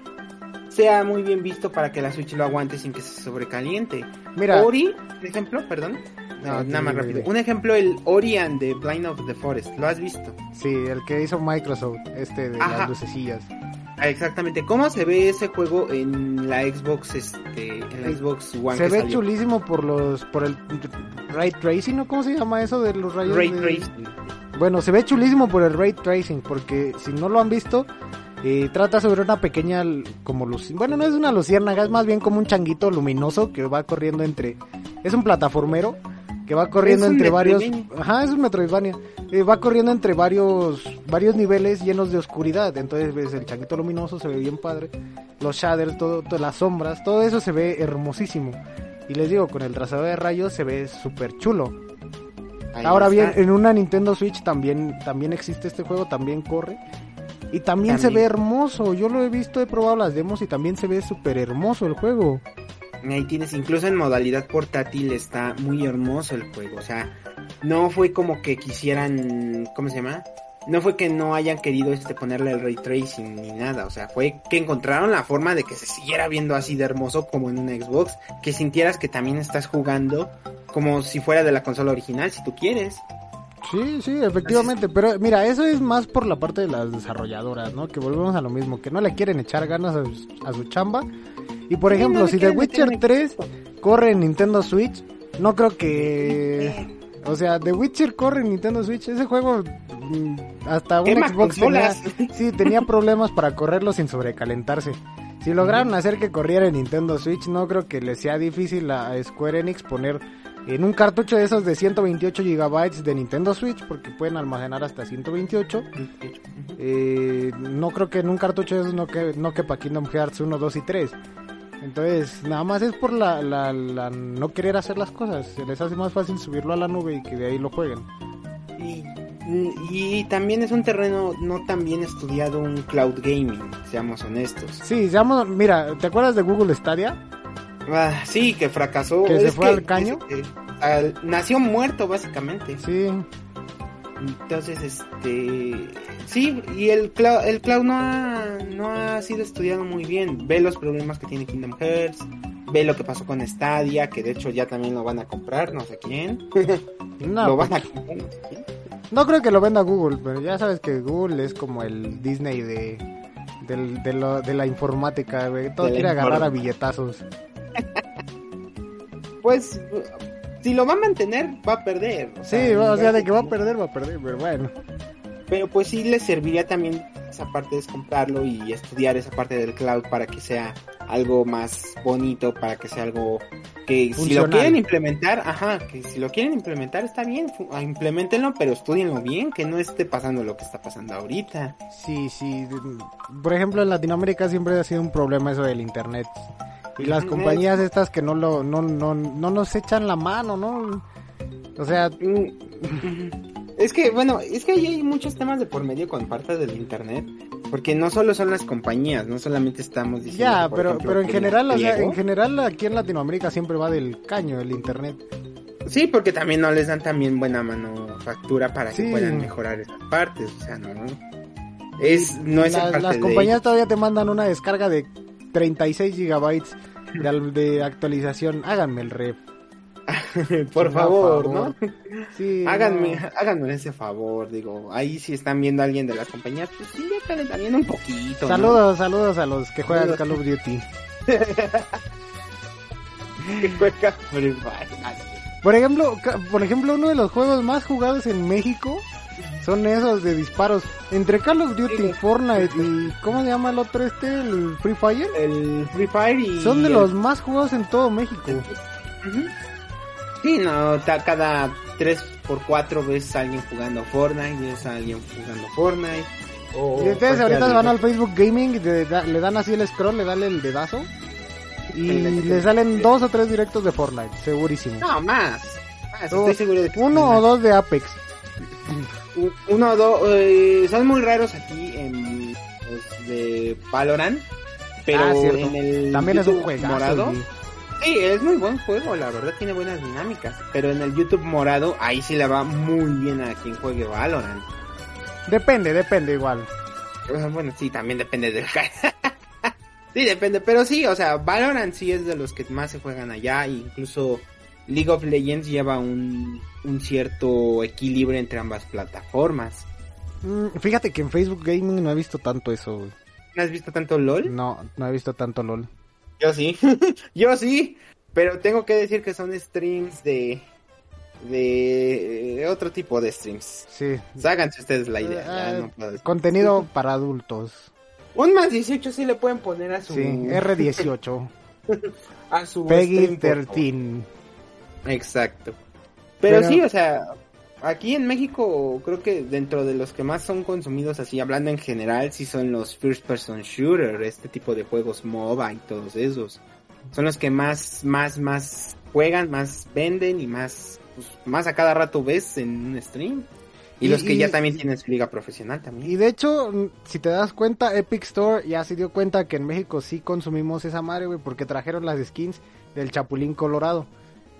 sea muy bien visto para que la Switch lo aguante sin que se sobrecaliente. Mira, Ori, por ejemplo, perdón, no, nada más rápido. Un ejemplo, el Ori and the Blind of the Forest. ¿Lo has visto? Sí, el que hizo Microsoft, este de las lucecillas. Ah, exactamente. ¿Cómo se ve ese juego en la Xbox, este, en la Xbox One? Se ve chulísimo por los, por el ray tracing, ¿no? ¿Cómo se llama eso de los rayos? Ray tracing. Bueno, se ve chulísimo por el ray tracing, porque si no lo han visto, eh, trata sobre una pequeña como luz, bueno no es una luciérnaga, es más bien como un changuito luminoso que va corriendo entre, es un plataformero que va corriendo entre varios. Ajá, es un Metroidvania. Eh, va corriendo entre varios varios niveles llenos de oscuridad. Entonces ves el changuito luminoso, se ve bien padre. Los shaders, todo, todas las sombras, todo eso se ve hermosísimo. Y les digo, con el trazado de rayos se ve súper chulo. Ahora bien, en una Nintendo Switch también, también existe este juego, también corre. Y también, también, se ve hermoso. Yo lo he visto, he probado las demos y también se ve súper hermoso el juego. Ahí tienes, incluso en modalidad portátil está muy hermoso el juego. O sea, no fue como que quisieran, ¿cómo se llama? No fue que no hayan querido este ponerle el ray tracing ni nada, o sea, fue que encontraron la forma de que se siguiera viendo así de hermoso como en una Xbox, que sintieras que también estás jugando como si fuera de la consola original, si tú quieres. Sí, sí, efectivamente, pero mira, eso es más por la parte de las desarrolladoras, ¿no? Que volvemos a lo mismo, que no le quieren echar ganas a su chamba y por ejemplo, si The Witcher 3 corre en Nintendo Switch, no creo que... [LAUGHS] O sea, The Witcher corre en Nintendo Switch. Ese juego mm, hasta un Xbox tenía, sí, tenía [LAUGHS] problemas para correrlo sin sobrecalentarse. Si lograron hacer que corriera en Nintendo Switch, no creo que le sea difícil a Square Enix poner en un cartucho de esos de 128 GB de Nintendo Switch, porque pueden almacenar hasta 128. Eh, no creo que en un cartucho de esos no, que, no quepa Kingdom Hearts 1, 2 y 3. Entonces, nada más es por la, la, no querer hacer las cosas. Se les hace más fácil subirlo a la nube y que de ahí lo jueguen. Y, y también es un terreno no tan bien estudiado un cloud gaming, seamos honestos. Sí, seamos, mira, ¿te acuerdas de Google Stadia? Ah, sí, que fracasó. Que se fue al caño. nació muerto, básicamente. Sí. Entonces, este, sí, y el cloud, el cloud no ha, no ha sido estudiado muy bien. Ve los problemas que tiene Kingdom Hearts, ve lo que pasó con Stadia, que de hecho ya también lo van a comprar, no sé quién. [LAUGHS] No, lo van a comprar, no creo que lo venda Google, pero ya sabes que Google es como el Disney de, del, de, lo, de la informática, güey. Todo quiere agarrar a billetazos. [LAUGHS] pues, si lo va a mantener, va a perder. sí, o sea, de que va a perder, va a perder, pero bueno. Pero pues sí le serviría también esa parte de comprarlo y estudiar esa parte del cloud para que sea algo más bonito, para que sea algo que si lo quieren implementar, ajá, que si lo quieren implementar está bien, ah, implementenlo, pero estudienlo bien, que no esté pasando lo que está pasando ahorita. Sí, sí. Por ejemplo, en Latinoamérica siempre ha sido un problema eso del internet. Y las compañías estas que no lo no, no, no nos echan la mano, ¿no? O sea, mm, Es que, bueno, es que ahí hay muchos temas de por medio con parte del internet, porque no solo son las compañías, no solamente estamos diciendo... Ya, pero, pero en general, o sea, en general aquí en Latinoamérica siempre va del caño el internet. Sí, porque también no les dan también buena manufactura para que puedan mejorar esas partes, o sea, no... Es, no es Las compañías todavía te mandan una descarga de 36 gigabytes de, de actualización, háganme el rep. [LAUGHS] por favor, ¿no? Sí, háganme, háganme ese favor, digo, ahí si están viendo a alguien de las compañías, pues sí, también un poquito. Saludos, saludos a los [LAUGHS] que juegan Call of Duty. por ejemplo, por ejemplo, uno de los juegos más jugados en México son esos de disparos. Entre Call of Duty, Fortnite y ¿cómo se llama el otro este? El Free Fire. El Free Fire y son de los más jugados en todo México. Sí, no, cada 3 por 4 ves a alguien jugando Fortnite, ves a alguien jugando Fortnite. y ustedes ahorita van al Facebook Gaming y le, dan así el scroll, le dan el dedazo. Y le salen dos o tres directos de Fortnite, segurísimo. No, más. estoy seguro de que uno o dos de Apex. Uno o dos. Eh, son muy raros aquí en los de Valorant. Pero ah, en el También es un juegazo. Morado, Sí, es muy buen juego, la verdad tiene buenas dinámicas. Pero en el YouTube morado, ahí sí le va muy bien a quien juegue Valorant. Depende, depende igual. Bueno, sí, también depende del [LAUGHS] Sí, depende, pero sí, o sea, Valorant sí es de los que más se juegan allá, incluso League of Legends lleva un, un cierto equilibrio entre ambas plataformas. Mm, fíjate que en Facebook Gaming no he visto tanto eso. ¿No has visto tanto LOL? No, no he visto tanto LOL. Yo sí, [LAUGHS] yo sí, pero tengo que decir que son streams de de otro tipo de streams. Sí. Háganse ustedes la idea. Ah, contenido para adultos. Un más 18 sí le pueden poner a su... Sí, R18. [LAUGHS] a su... Peggy 13. Exacto. Pero, sí, o sea, aquí en México creo que dentro de los que más son consumidos así, hablando en general, sí son los first person shooter, este tipo de juegos MOBA y todos esos. Son los que más, más, más juegan, más venden y más, pues, más a cada rato ves en un stream. Y, los que ya también tienen su liga profesional también. Y de hecho, si te das cuenta, Epic Store ya se dio cuenta que en México sí consumimos esa madre, güey, porque trajeron las skins del Chapulín Colorado.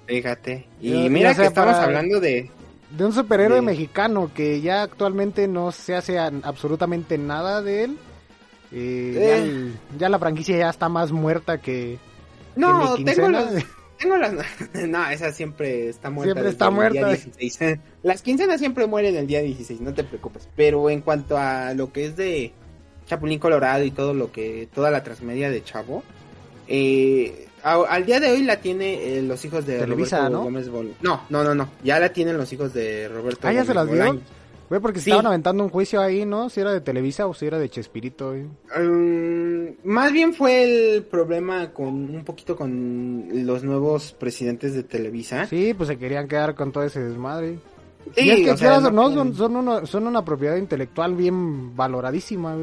Fíjate. Y mira que estamos hablando de, de un superhéroe mexicano que ya actualmente no se hace absolutamente nada de él. Eh, eh. Ya, la franquicia ya está más muerta que. No, tengo, [LAUGHS] tengo las. [LAUGHS] no, esa siempre está muerta. Siempre está muerta. [LAUGHS] Las quincenas siempre mueren el día 16, no te preocupes. Pero en cuanto a lo que es de Chapulín Colorado y todo lo que. Toda la transmedia de Chavo. Eh, al día de hoy la tiene eh, los hijos de Televisa, ¿no? Gómez No, no, no, no. Ya la tienen los hijos de Roberto. Ah, ya se las dieron. Güey, porque estaban aventando un juicio ahí, ¿no? Si era de Televisa o si era de Chespirito. Um, más bien fue el problema con un poquito con los nuevos presidentes de Televisa. Sí, pues se querían quedar con todo ese desmadre. Sí, y es que no, son, son, son una propiedad intelectual bien valoradísima.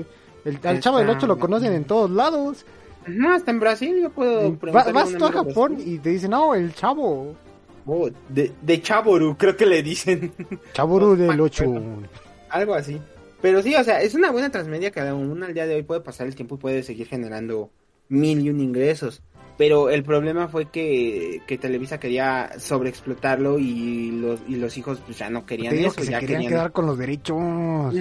El, al Chavo del Ocho lo conocen en todos lados. No, hasta en Brasil yo puedo vas tú a Japón y te dicen, no, el chavo. Oh, de, de Chaboru, creo que le dicen. [LAUGHS] Chaboru del 8. Algo así. Pero sí, o sea, es una buena transmedia que aún al día de hoy puede pasar el tiempo y puede seguir generando mil y un ingresos. Pero el problema fue que, que Televisa quería sobreexplotarlo y los, y los hijos pues ya no querían eso. Que ya querían, quedar con los derechos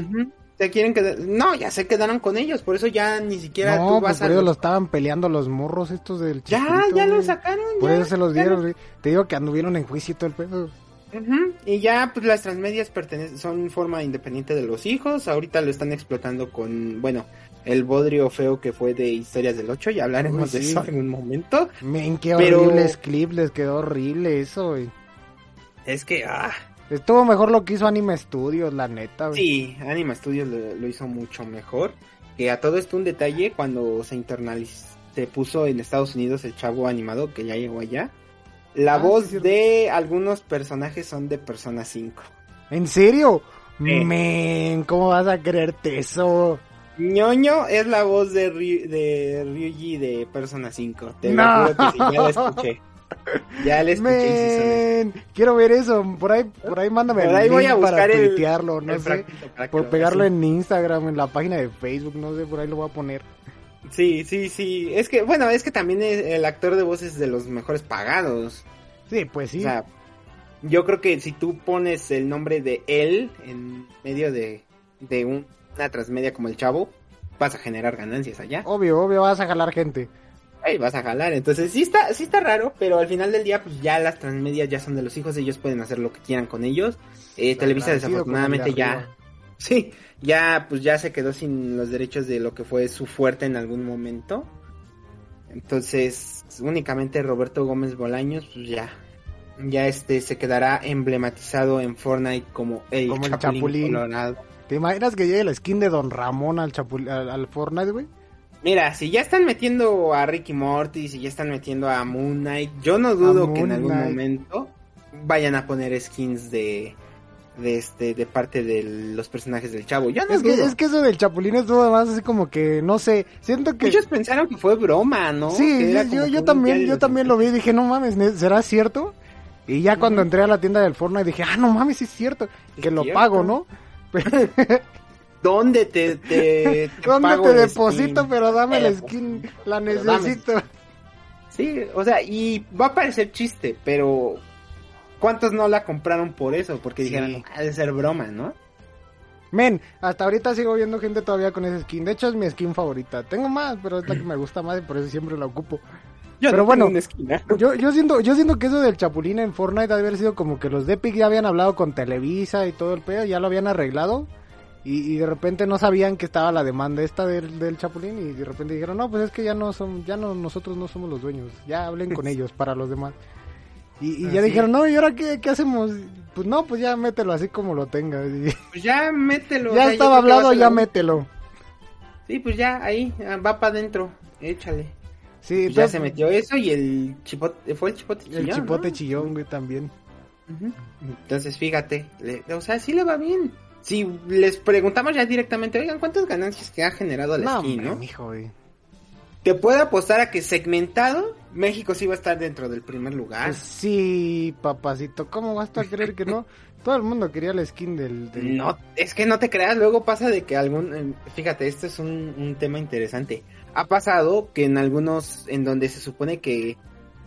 se quieren quedar. No, ya se quedaron con ellos, por eso ya ni siquiera no, tú vas pues por eso lo estaban peleando los morros estos del Ya, ya lo sacaron. Por eso se los dieron, Te digo que anduvieron en juicio y todo el pedo. Y ya, pues las transmedias pertenecen, son forma independiente de los hijos. Ahorita lo están explotando con, bueno, el bodrio feo que fue de Historias del 8, ya hablaremos de eso en un momento. Men, qué horribles clips, les quedó horrible eso, güey. Es que, ah. Estuvo mejor lo que hizo Anime Studios, la neta, güey. Sí, Anime Studios lo, hizo mucho mejor. Que a todo esto un detalle, cuando se internalizó, se puso en Estados Unidos el chavo animado, que ya llegó allá. La ah, voz de algunos personajes son de Persona 5. ¿En serio? Men, ¿cómo vas a creerte eso? ñoño es la voz de, de Ryuji de Persona 5. Te lo juro que sí, ya la escuché. [LAUGHS] [LAUGHS] Ya la escuché. quiero ver eso. Por ahí, por ahí mándame por ahí voy a buscar para tuitearlo, no sé. Por pegarlo en Instagram, en la página de Facebook, no sé, por ahí lo voy a poner. Sí, sí, sí. Es que, bueno, es que también el actor de voz es de los mejores pagados. Sí, pues sí. O sea, yo creo que si tú pones el nombre de él en medio de, de una transmedia como el chavo, vas a generar ganancias allá. Obvio, obvio, vas a jalar gente. Ahí vas a jalar, entonces sí está, sí está raro, pero al final del día, pues ya las transmedias ya son de los hijos, ellos pueden hacer lo que quieran con ellos. Eh, Televisa desafortunadamente ya, sí, ya pues ya se quedó sin los derechos de lo que fue su fuerte en algún momento. Entonces, únicamente Roberto Gómez Bolaños, pues ya, ya este se quedará emblematizado en Fortnite como el, Chapulín, ¿Te imaginas que llegue la skin de Don Ramón al, al, Fortnite, güey? Mira, si ya están metiendo a Ricky Morty, si ya están metiendo a Moon Knight, yo no dudo que en algún momento vayan a poner skins de de este de parte de los personajes del chavo. Ya no es que es que eso del chapulín es todo más así como que no sé, siento que ellos pensaron que fue broma, ¿no? Sí, yo, yo también yo también lo vi y dije, "No mames, ¿será cierto?" Y ya cuando entré a la tienda del Fortnite dije, "Ah, no mames, sí es cierto." que lo pago, ¿no? [LAUGHS] ¿Dónde te, te, [LAUGHS] ¿Dónde te deposito? Pero dame la skin, la necesito. Sí, o sea, y va a parecer chiste, pero ¿cuántos no la compraron por eso? Porque dijeron, ha de ser broma, ¿no? Men, hasta ahorita sigo viendo gente todavía con esa skin. De hecho, es mi skin favorita. Tengo más, pero es la que me gusta más y por eso siempre la ocupo. pero bueno, yo, yo, siento, yo siento que eso del chapulín en Fortnite debe haber sido como que los de Epic ya habían hablado con Televisa y todo el pedo, ya lo habían arreglado. Y, de repente no sabían que estaba la demanda esta del, del, Chapulín y de repente dijeron, no, pues es que ya no son, ya no, nosotros no somos los dueños, ya hablen con [LAUGHS] ellos para los demás. Y, ya dijeron, no, ¿y ahora qué, qué, hacemos? Pues no, pues ya mételo así como lo tenga. [LAUGHS] Pues ya mételo. Ya estaba hablado, ya mételo. Sí, pues ya ahí, va para adentro, échale. Sí, pues ya se metió eso y el chipote, fue el chipote chillón. El chipote chillón, güey, también. Entonces, fíjate, o sea, sí le va bien si les preguntamos ya directamente, oigan, ¿cuántas ganancias que ha generado la skin, no? Te puedo apostar a que segmentado, México sí va a estar dentro del primer lugar. Pues sí, papacito, ¿cómo vas a creer que no? [LAUGHS] Todo el mundo quería la skin del, No, es que no te creas, luego pasa de que algún... Eh, fíjate, esto es un, un tema interesante. Ha pasado que en algunos, en donde se supone que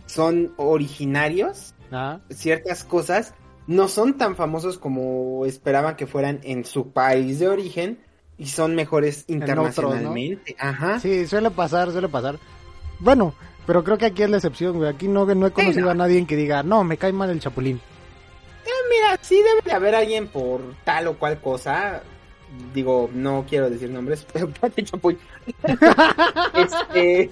son originarios, ah. ciertas cosas, no son tan famosos como esperaban que fueran en su país de origen y son mejores internacionalmente. Ajá. Sí, suele pasar, suele pasar. Bueno, pero creo que aquí es la excepción, güey. Aquí no, no he conocido a nadie que diga, no, me cae mal el chapulín. Eh, mira, sí debe de haber alguien por tal o cual cosa. Digo, no quiero decir nombres, [LAUGHS] pero chapulín. [LAUGHS] este...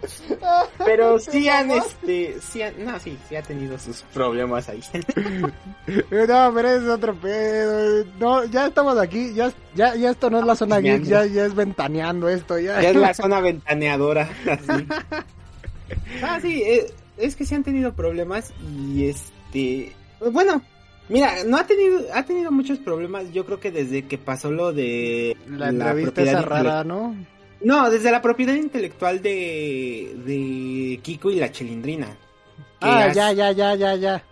[LAUGHS] Pero sí han, este, sí han, no, sí, sí ha tenido sus problemas ahí. [LAUGHS] no, pero es otro pedo. No, ya estamos aquí, ya, ya, ya esto no es la zona geek, ya, ya es ventaneando esto, ya. Ya es la [LAUGHS] zona ventaneadora, así. Ah, sí, es, eh, es que sí han tenido problemas y este, bueno, Mira, no ha tenido, ha tenido muchos problemas, yo creo que desde que pasó lo de la, la entrevista esa rara, ¿no? No, desde la propiedad intelectual de, de Kiko y la Chilindrina. Ah, ya, ya, ya, ya, ya.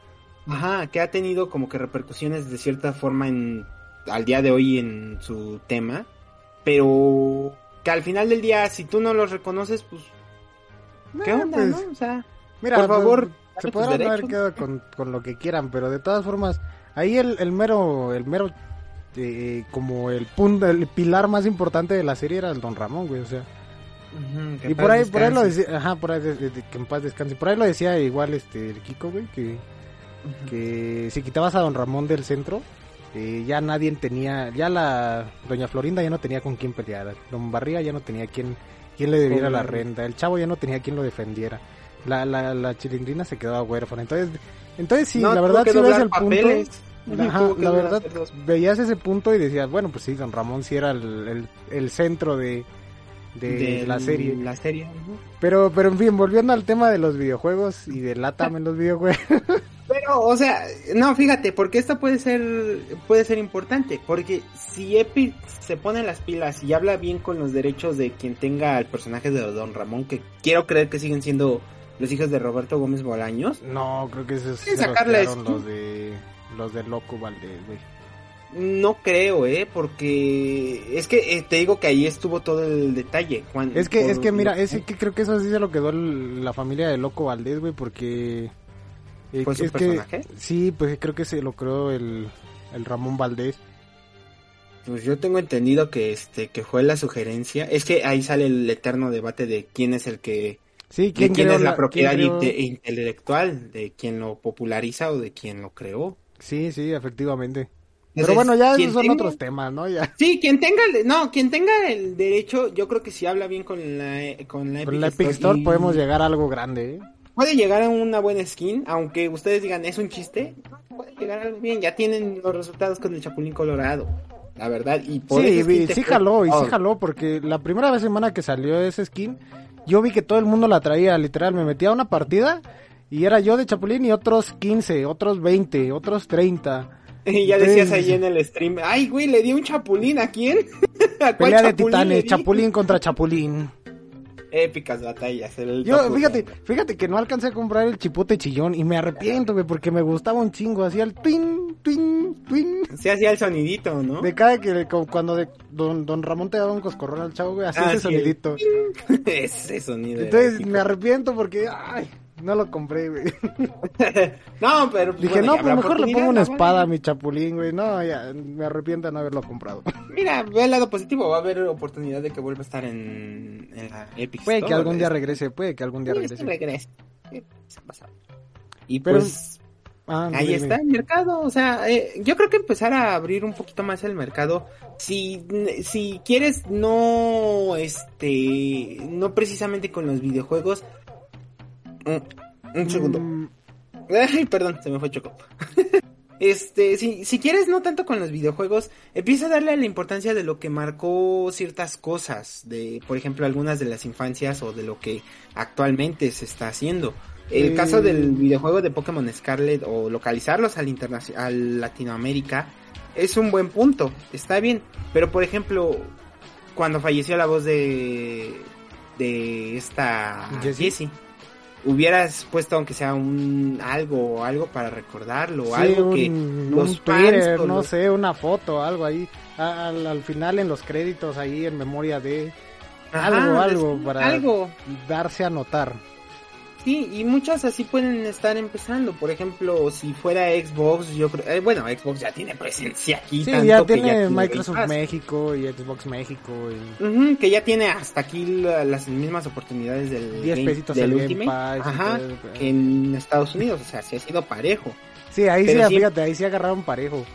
Ajá, que ha tenido como que repercusiones de cierta forma en al día de hoy en su tema, pero que al final del día si tú no los reconoces, pues ¿qué onda, pues, no? O sea, mira, por favor, se podrán haber quedado con, con, lo que quieran, pero de todas formas, ahí el, el mero el mero este, como el punto, el pilar más importante de la serie era el Don Ramón, güey, o sea. y por ahí, por ahí lo decía, ajá, por ahí, que en paz descanse. Por ahí lo decía igual este el Kiko, güey, que, que si quitabas a Don Ramón del centro, eh, ya nadie tenía, ya la doña Florinda ya no tenía con quién pelear, don Barriga ya no tenía quien, quien le debiera la renta, el chavo ya no tenía quien lo defendiera, la, la, la chilindrina se quedaba huérfana, entonces, entonces sí, la verdad sí ves el punto, la verdad veías ese punto y decías, bueno, pues sí, don Ramón sí era el, el, centro de, de, la serie. La serie. Pero, pero en fin, volviendo al tema de los videojuegos y de Latam en los videojuegos. [LAUGHS] Pero, o sea, no, fíjate, porque esto puede ser, puede ser importante, porque si Epic se pone las pilas y habla bien con los derechos de quien tenga el personaje de Don Ramón, que quiero creer que siguen siendo los hijos de Roberto Gómez Bolaños. No, creo que esos es los, de los de Loco Valdés, güey. No creo, eh, porque es que eh, te digo que ahí estuvo todo el detalle. es que, es que mira, es que creo que eso sí se lo quedó la familia de Loco Valdés, güey, porque eh, ¿Fue su personaje? sí, pues creo que se lo creó el, Ramón Valdés. Pues yo tengo entendido que este que fue la sugerencia. Es que ahí sale el eterno debate de quién es el que sí, quién, quién es la, propiedad intelectual, de quién lo populariza o de quién lo creó. Sí, sí, efectivamente. Pero bueno, ya esos son otros temas, ¿no? Ya. Sí, quien tenga el, no, quien tenga el derecho, yo creo que si habla bien con la con la Epic, Store, podemos llegar a algo grande, ¿eh? puede llegar a una buena skin, aunque ustedes digan es un chiste, puede llegar a algo bien, ya tienen los resultados con el Chapulín Colorado, la verdad, y por Sí, sí jaló, y sí jaló, porque la primera vez semana que salió ese skin, yo vi que todo el mundo la traía, literal, me metía a una partida y era yo de Chapulín y otros 15, otros 20, otros 30. [LAUGHS] Y ya decías ahí en el stream, ay güey, le di un chapulín, ¿a quién? [LAUGHS] ¿A Pelea de titanes, chapulín contra chapulín épicas batallas. Yo, fíjate, fíjate que no alcancé a comprar el chipote chillón y me arrepiento, güey, porque me gustaba un chingo, hacía el twin, twin, twin. Se hacía el sonidito, ¿no? De cada que cuando de, don, don Ramón te daba un coscorrón al chavo, güey, hacía ah, ese sonidito. [LAUGHS] ese sonido. Entonces me arrepiento porque, ay, no lo compré, güey. [LAUGHS] no, pero. Dije, no, pues mejor le pongo una espada a mi chapulín, güey. No, ya, me arrepiento de no haberlo comprado. [LAUGHS] Mira, ve el lado positivo. Va a haber oportunidad de que vuelva a estar en, la Epic Puede que algún día regrese, puede que algún día regrese. regrese. Y pues. Ah, ahí está el mercado, o sea, eh, yo creo que empezar a abrir un poquito más el mercado. Si, si quieres no, este, no precisamente con los videojuegos, un, segundo. Mm. Ay, perdón, se me fue Choco. [LAUGHS] este, si, si quieres, no tanto con los videojuegos, empieza a darle la importancia de lo que marcó ciertas cosas, de, por ejemplo, algunas de las infancias o de lo que actualmente se está haciendo. El caso del videojuego de Pokémon Scarlet o localizarlos al, al Latinoamérica es un buen punto, está bien, pero por ejemplo, cuando falleció la voz de de esta Jessie hubieras puesto aunque sea un algo algo para recordarlo algo que los Twitter, no sé una foto algo ahí al, final en los créditos ahí en memoria de algo algo para algo. darse a notar Sí, y muchas así pueden estar empezando. Por ejemplo, si fuera Xbox, yo creo, eh, bueno, Xbox ya tiene presencia aquí. Sí, ya tiene Microsoft México y Xbox México. que ya tiene hasta aquí las mismas oportunidades del, 10 pesitos del Ultimate. Ajá, en Estados Unidos, o sea, sí ha sido parejo. Sí, ahí sí, fíjate, ahí sí agarraron parejo.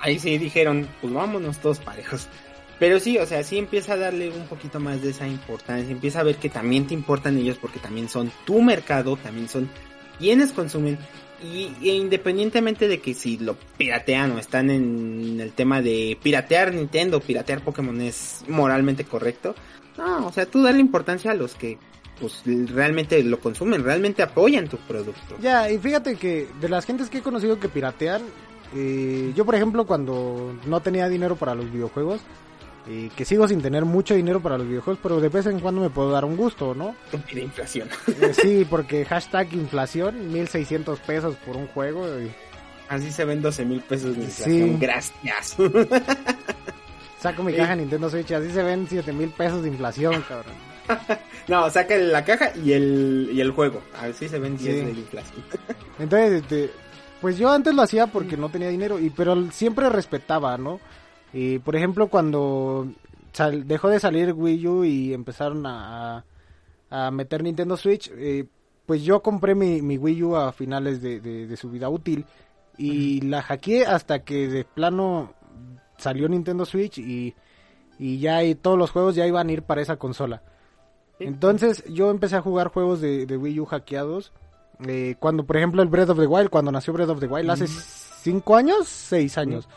Ahí sí dijeron, pues vámonos todos parejos. Pero sí, o sea, sí empieza a darle un poquito más de esa importancia, empieza a ver que también te importan ellos porque también son tu mercado, también son quienes consumen y, e independientemente de que si lo piratean o están en el tema de piratear Nintendo, piratear Pokémon es moralmente correcto, no, o sea, tú dale importancia a los que pues realmente lo consumen, realmente apoyan tu producto. Ya, y fíjate que de las gentes que he conocido que piratean, eh, yo por ejemplo cuando no tenía dinero para los videojuegos, que sigo sin tener mucho dinero para los videojuegos, pero de vez en cuando me puedo dar un gusto, ¿no? De inflación. Eh, sí, porque hashtag inflación, 1600 pesos por un juego. Así se ven 12 mil pesos de inflación. Gracias. [LAUGHS] Saco mi caja Nintendo Switch, así se ven 7 mil pesos de inflación, cabrón. [LAUGHS] no, saca la caja y el, y el juego. Así se ven 10 de inflación. Entonces, este, pues yo antes lo hacía porque no tenía dinero, y pero siempre respetaba, ¿no? Y por ejemplo, cuando dejó de salir Wii U y empezaron a, a meter Nintendo Switch, eh, pues yo compré mi, mi, Wii U a finales de, de, su vida útil. y la hackeé hasta que de plano salió Nintendo Switch y, y ya y todos los juegos ya iban a ir para esa consola. Entonces yo empecé a jugar juegos de, Wii U hackeados. Eh, cuando, por ejemplo, el Breath of the Wild, cuando nació Breath of the Wild, hace cinco años, seis años.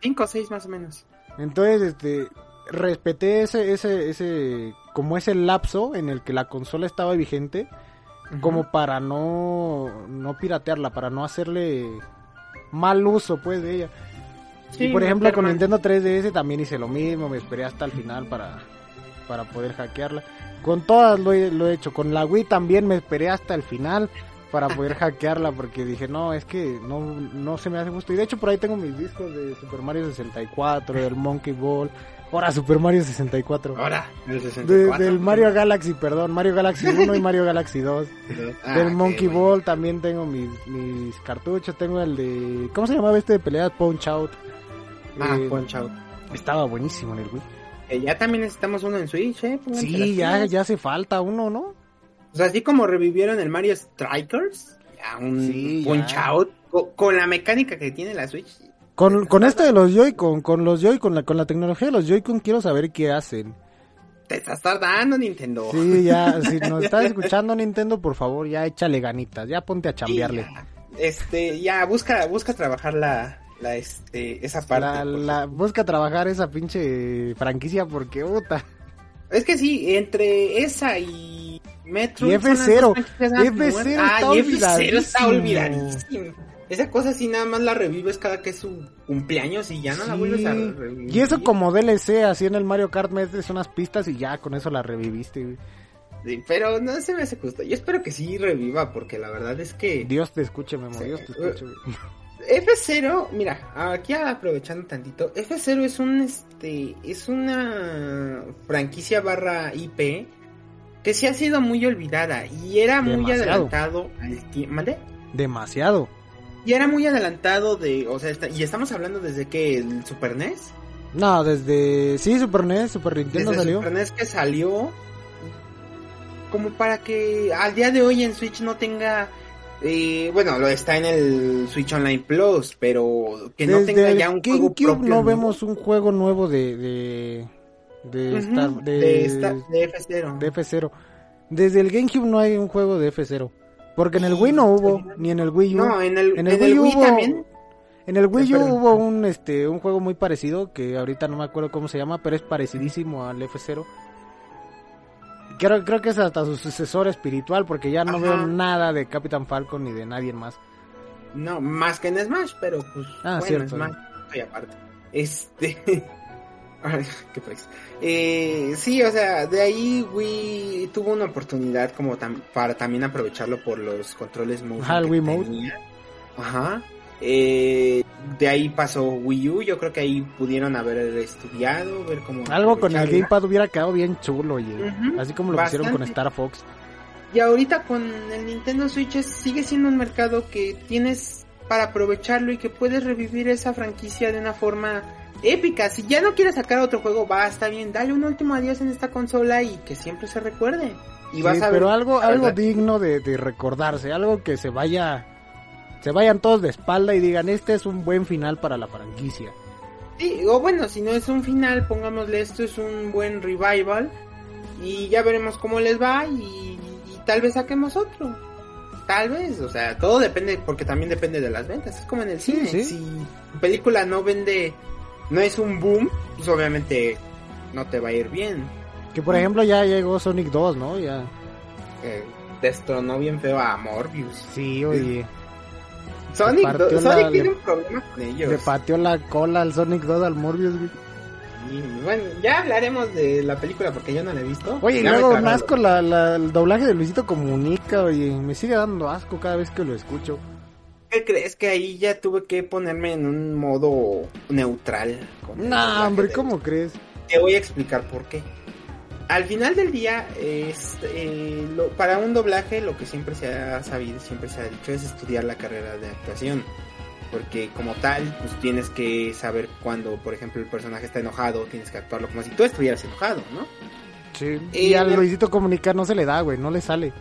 Cinco o seis más o menos. Entonces, este, respeté ese, ese, ese, como ese lapso en el que la consola estaba vigente, como para no, no piratearla, para no hacerle mal uso, pues, de ella. y por ejemplo, con Nintendo 3DS también hice lo mismo, me esperé hasta el final para, para poder hackearla. Con todas lo he, lo he hecho, con la Wii también me esperé hasta el final para poder hackearla porque dije, no, es que no, no se me hace gusto. Y de hecho por ahí tengo mis discos de Super Mario 64, del Monkey Ball, ahora Super Mario 64. Ahora, el 64. del Mario Galaxy, perdón, Mario Galaxy 1 y Mario Galaxy 2. [LAUGHS] Ah, del Monkey Ball también tengo mis, mis cartuchos, tengo el de, ¿cómo se llamaba este de pelea? Punch Out. Ah, eh, Punch Out. Estaba buenísimo en el Wii. Eh, ya también necesitamos uno en Switch, ¿eh? sí, ya, ya hace falta uno, ¿no? O sea, así como revivieron el Mario Strikers, ya un Punch Out, con, la mecánica que tiene la Switch. Con, con esto de los Joy-Con, con los Joy, con la, con la tecnología de los Joy-Con, quiero saber qué hacen. Te estás tardando, Nintendo. Sí, ya, [LAUGHS] si nos estás escuchando, Nintendo, por favor, ya échale ganitas, ya ponte a chambearle. este, ya, busca, busca trabajar la, la este esa parte. La, busca trabajar esa pinche franquicia porque puta. Es que sí, entre esa y Metro y F0, F0 ah, está, está olvidadísimo. Esa cosa sí nada más la revives cada que es su cumpleaños y ya no la vuelves a revivir. Y eso como DLC, así en el Mario Kart metes unas pistas y ya con eso la reviviste. Sí, pero no se me hace justo. Yo espero que sí reviva porque la verdad es que... Dios te escuche, Memo, Dios te escuche. F0, mira, aquí aprovechando tantito, F0 es un este es una franquicia barra IP que sí ha sido muy olvidada y era muy adelantado al tiempo. Demasiado. Y era muy adelantado de, o sea, y estamos hablando desde que el Super NES. No, desde sí Super NES, Super Nintendo desde salió. Super NES que salió como para que al día de hoy en Switch no tenga eh, bueno, lo está en el Switch Online Plus, pero que no tenga ya un juego propio. No vemos un juego nuevo de de de, F0. De F0. Desde el GameCube no hay un juego de F0, porque en el Wii no hubo, ni en el Wii U. No, en el, en el, Wii, hubo, también. En el Wii U hubo un este un juego muy parecido que ahorita no me acuerdo cómo se llama, pero es parecidísimo al F0 Creo, creo que es hasta su sucesor espiritual porque ya no veo nada de Capitán Falcon ni de nadie más. No, más que en Smash, pero pues ah, cierto. Smash, aparte. Este... [LAUGHS] [LAUGHS] qué pues. Eh, sí, o sea, de ahí Wii tuvo una oportunidad como para también aprovecharlo por los controles Ajá, el Wii Mode. Ajá. Eh, de ahí pasó Wii U, yo creo que ahí pudieron haber estudiado, ver cómo... Algo con el Gamepad hubiera quedado bien chulo, oye. Así como lo hicieron con Star Fox. Y ahorita con el Nintendo Switch sigue siendo un mercado que tienes para aprovecharlo y que puedes revivir esa franquicia de una forma épica. Si ya no quieres sacar otro juego, va, está bien, dale un último adiós en esta consola y que siempre se recuerde. Y vas a pero algo, algo digno de, de recordarse, algo que se vaya se vayan todos de espalda y digan, este es un buen final para la franquicia. Sí, o bueno, si no es un final, pongámosle esto es un buen revival y ya veremos cómo les va y, tal vez saquemos otro. Tal vez, o sea, todo depende, porque también depende de las ventas. Es como en el cine. Si tu película no vende, no es un boom, pues obviamente no te va a ir bien. Que por ejemplo ya llegó Sonic 2, ¿no? Ya. Eh, destronó bien feo a Morbius. Sí, oye. Sonic, Sonic tiene un problema con ellos. Le pateó la cola al Sonic 2 al Morbius, güey. Y bueno, ya hablaremos de la película porque yo no la he visto. Oye, y luego asco la, la, el doblaje de Luisito Comunica, oye, me sigue dando asco cada vez que lo escucho. ¿Qué crees que ahí ya tuve que ponerme en un modo neutral? No, hombre, ¿cómo crees? Te voy a explicar por qué al final del día, es, eh, para un doblaje lo que siempre se ha sabido, siempre se ha dicho es estudiar la carrera de actuación. Porque como tal, pues tienes que saber cuando, por ejemplo, el personaje está enojado, tienes que actuarlo como si tú estuvieras enojado, ¿no? Sí. Y al Luisito comunicar no se le da, güey, no le sale.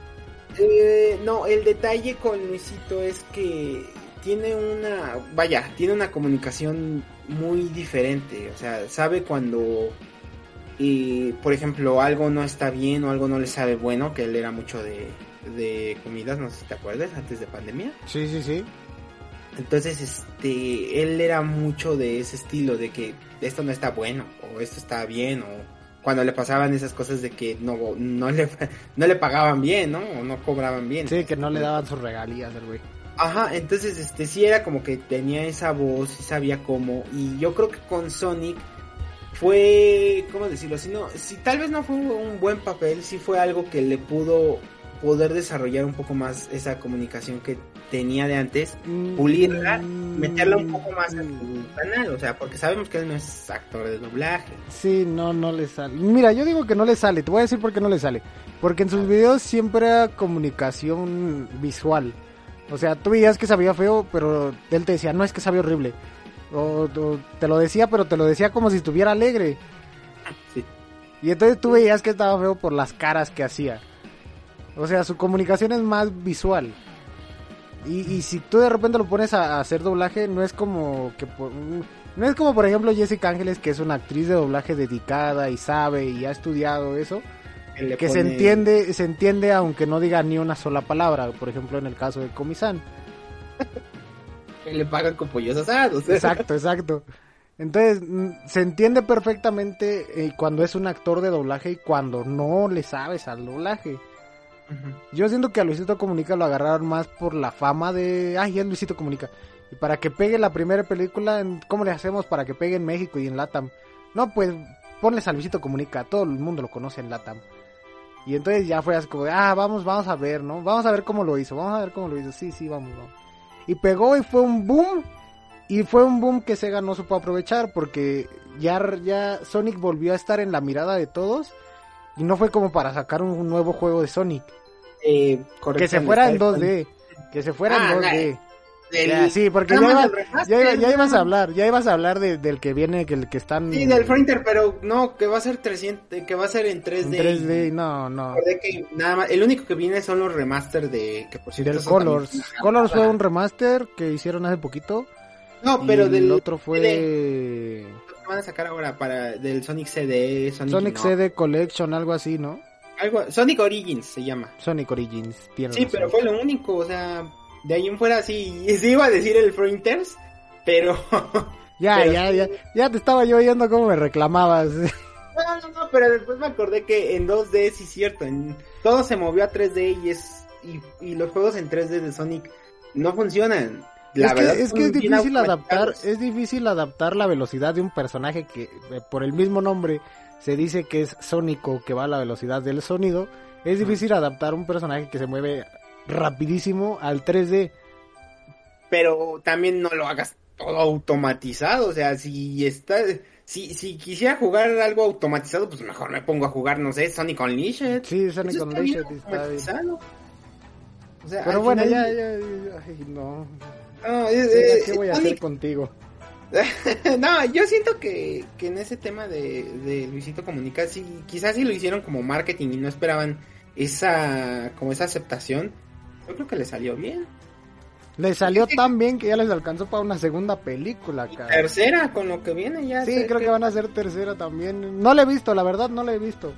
Eh, no, el detalle con Luisito es que tiene una, vaya, tiene una comunicación muy diferente, o sea, sabe cuando, y, por ejemplo, algo no está bien o algo no le sabe bueno, que él era mucho de, de comidas, no sé si te acuerdas, antes de pandemia. Sí, sí, sí. Entonces, este, él era mucho de ese estilo, de que esto no está bueno, o esto está bien, o cuando le pasaban esas cosas de que no, no, le, no le pagaban bien, ¿no? O no cobraban bien. Sí, que no le daban sus regalías al güey. Ajá, entonces, este, sí era como que tenía esa voz, y sabía cómo, y yo creo que con Sonic fue, ¿cómo decirlo? Si no, si tal vez no fue un buen papel, sí fue algo que le pudo poder desarrollar un poco más esa comunicación que tenía de antes, mm. pulirla, meterla un poco más en su canal, o sea, porque sabemos que él no es actor de doblaje. Sí, no, no le sale. Mira, yo digo que no le sale, te voy a decir por qué no le sale. Porque en sus videos siempre era comunicación visual. O sea, tú veías que sabía feo, pero él te decía, no es que sabía horrible. O, te lo decía, pero te lo decía como si estuviera alegre. Sí. Y entonces tú veías que estaba feo por las caras que hacía. O sea, su comunicación es más visual. Y, si tú de repente lo pones a, hacer doblaje, no es como que no es como por ejemplo Jessica Ángeles, que es una actriz de doblaje dedicada y sabe y ha estudiado eso, que se entiende, se entiende aunque no diga ni una sola palabra, por ejemplo en el caso de Comisan. [LAUGHS] que le pagan con pollos asados. Exacto, [LAUGHS] exacto. Entonces, mm, se entiende perfectamente eh, cuando es un actor de doblaje y cuando no le sabes al doblaje. Yo siento que a Luisito Comunica lo agarraron más por la fama de, ay, es Luisito Comunica. Y para que pegue la primera película, ¿cómo le hacemos para que pegue en México y en Latam? No, pues ponles a Luisito Comunica, todo el mundo lo conoce en Latam. Y entonces ya fue así como, ah, vamos, vamos a ver, ¿no? Vamos a ver cómo lo hizo, vamos a ver cómo lo hizo. Sí, sí, vamos, vamos. Y pegó y fue un boom. Y fue un boom que Sega no supo aprovechar porque ya, ya Sonic volvió a estar en la mirada de todos y no fue como para sacar un nuevo juego de Sonic. Eh, que se fuera en 2D. Que se fuera en 2D. Ah, sí, porque ya, ya, ibas a hablar, ya ibas a hablar del que viene, que el que están... Sí, del Frontier, pero no, que va a ser 300, que va a ser en 3D. En 3D, no, no. Que nada más, el único que viene son los remaster de... Que por del Colors. Colors fue un remaster que hicieron hace poquito. No, pero del... otro fue van a sacar ahora para del Sonic CD, Sonic, Sonic CD Collection, algo así, ¿no? Algo, Sonic Origins se llama. Sonic Origins, Sí, pero fue lo único, o sea, de ahí en fuera sí, [LAUGHS] sí iba a decir el Fronters, [LAUGHS] pero... ya, ya, ya, ya te estaba yo oyendo cómo me reclamabas. [LAUGHS] No, no, no, pero después me acordé que en 2D sí es cierto, en, todo se movió a 3D y es y, y los juegos en 3D de Sonic no funcionan es que, es, que es difícil adaptar, es difícil adaptar la velocidad de un personaje que eh, por el mismo nombre se dice que es sónico, que va a la velocidad del sonido. Es difícil adaptar un personaje que se mueve rapidísimo al 3D. Pero también no lo hagas todo automatizado, o sea, si está si, si quisiera jugar algo automatizado, pues mejor me pongo a jugar, no sé, Sonic Unleashed. Sí, Sonic Unleashed está, está O sea, Pero bueno, ya, ya, ay, no. ¿Qué voy a hacer contigo? [LAUGHS] no, yo siento que, que en ese tema de, de, Luisito Comunica, sí, quizás sí lo hicieron como marketing y no esperaban esa, como esa aceptación. Yo creo que le salió bien. Le salió tan bien que ya les alcanzó para una segunda película, cara. Tercera, con lo que viene ya. Sí, creo que... van a ser tercera también. No la he visto, la verdad no la he visto.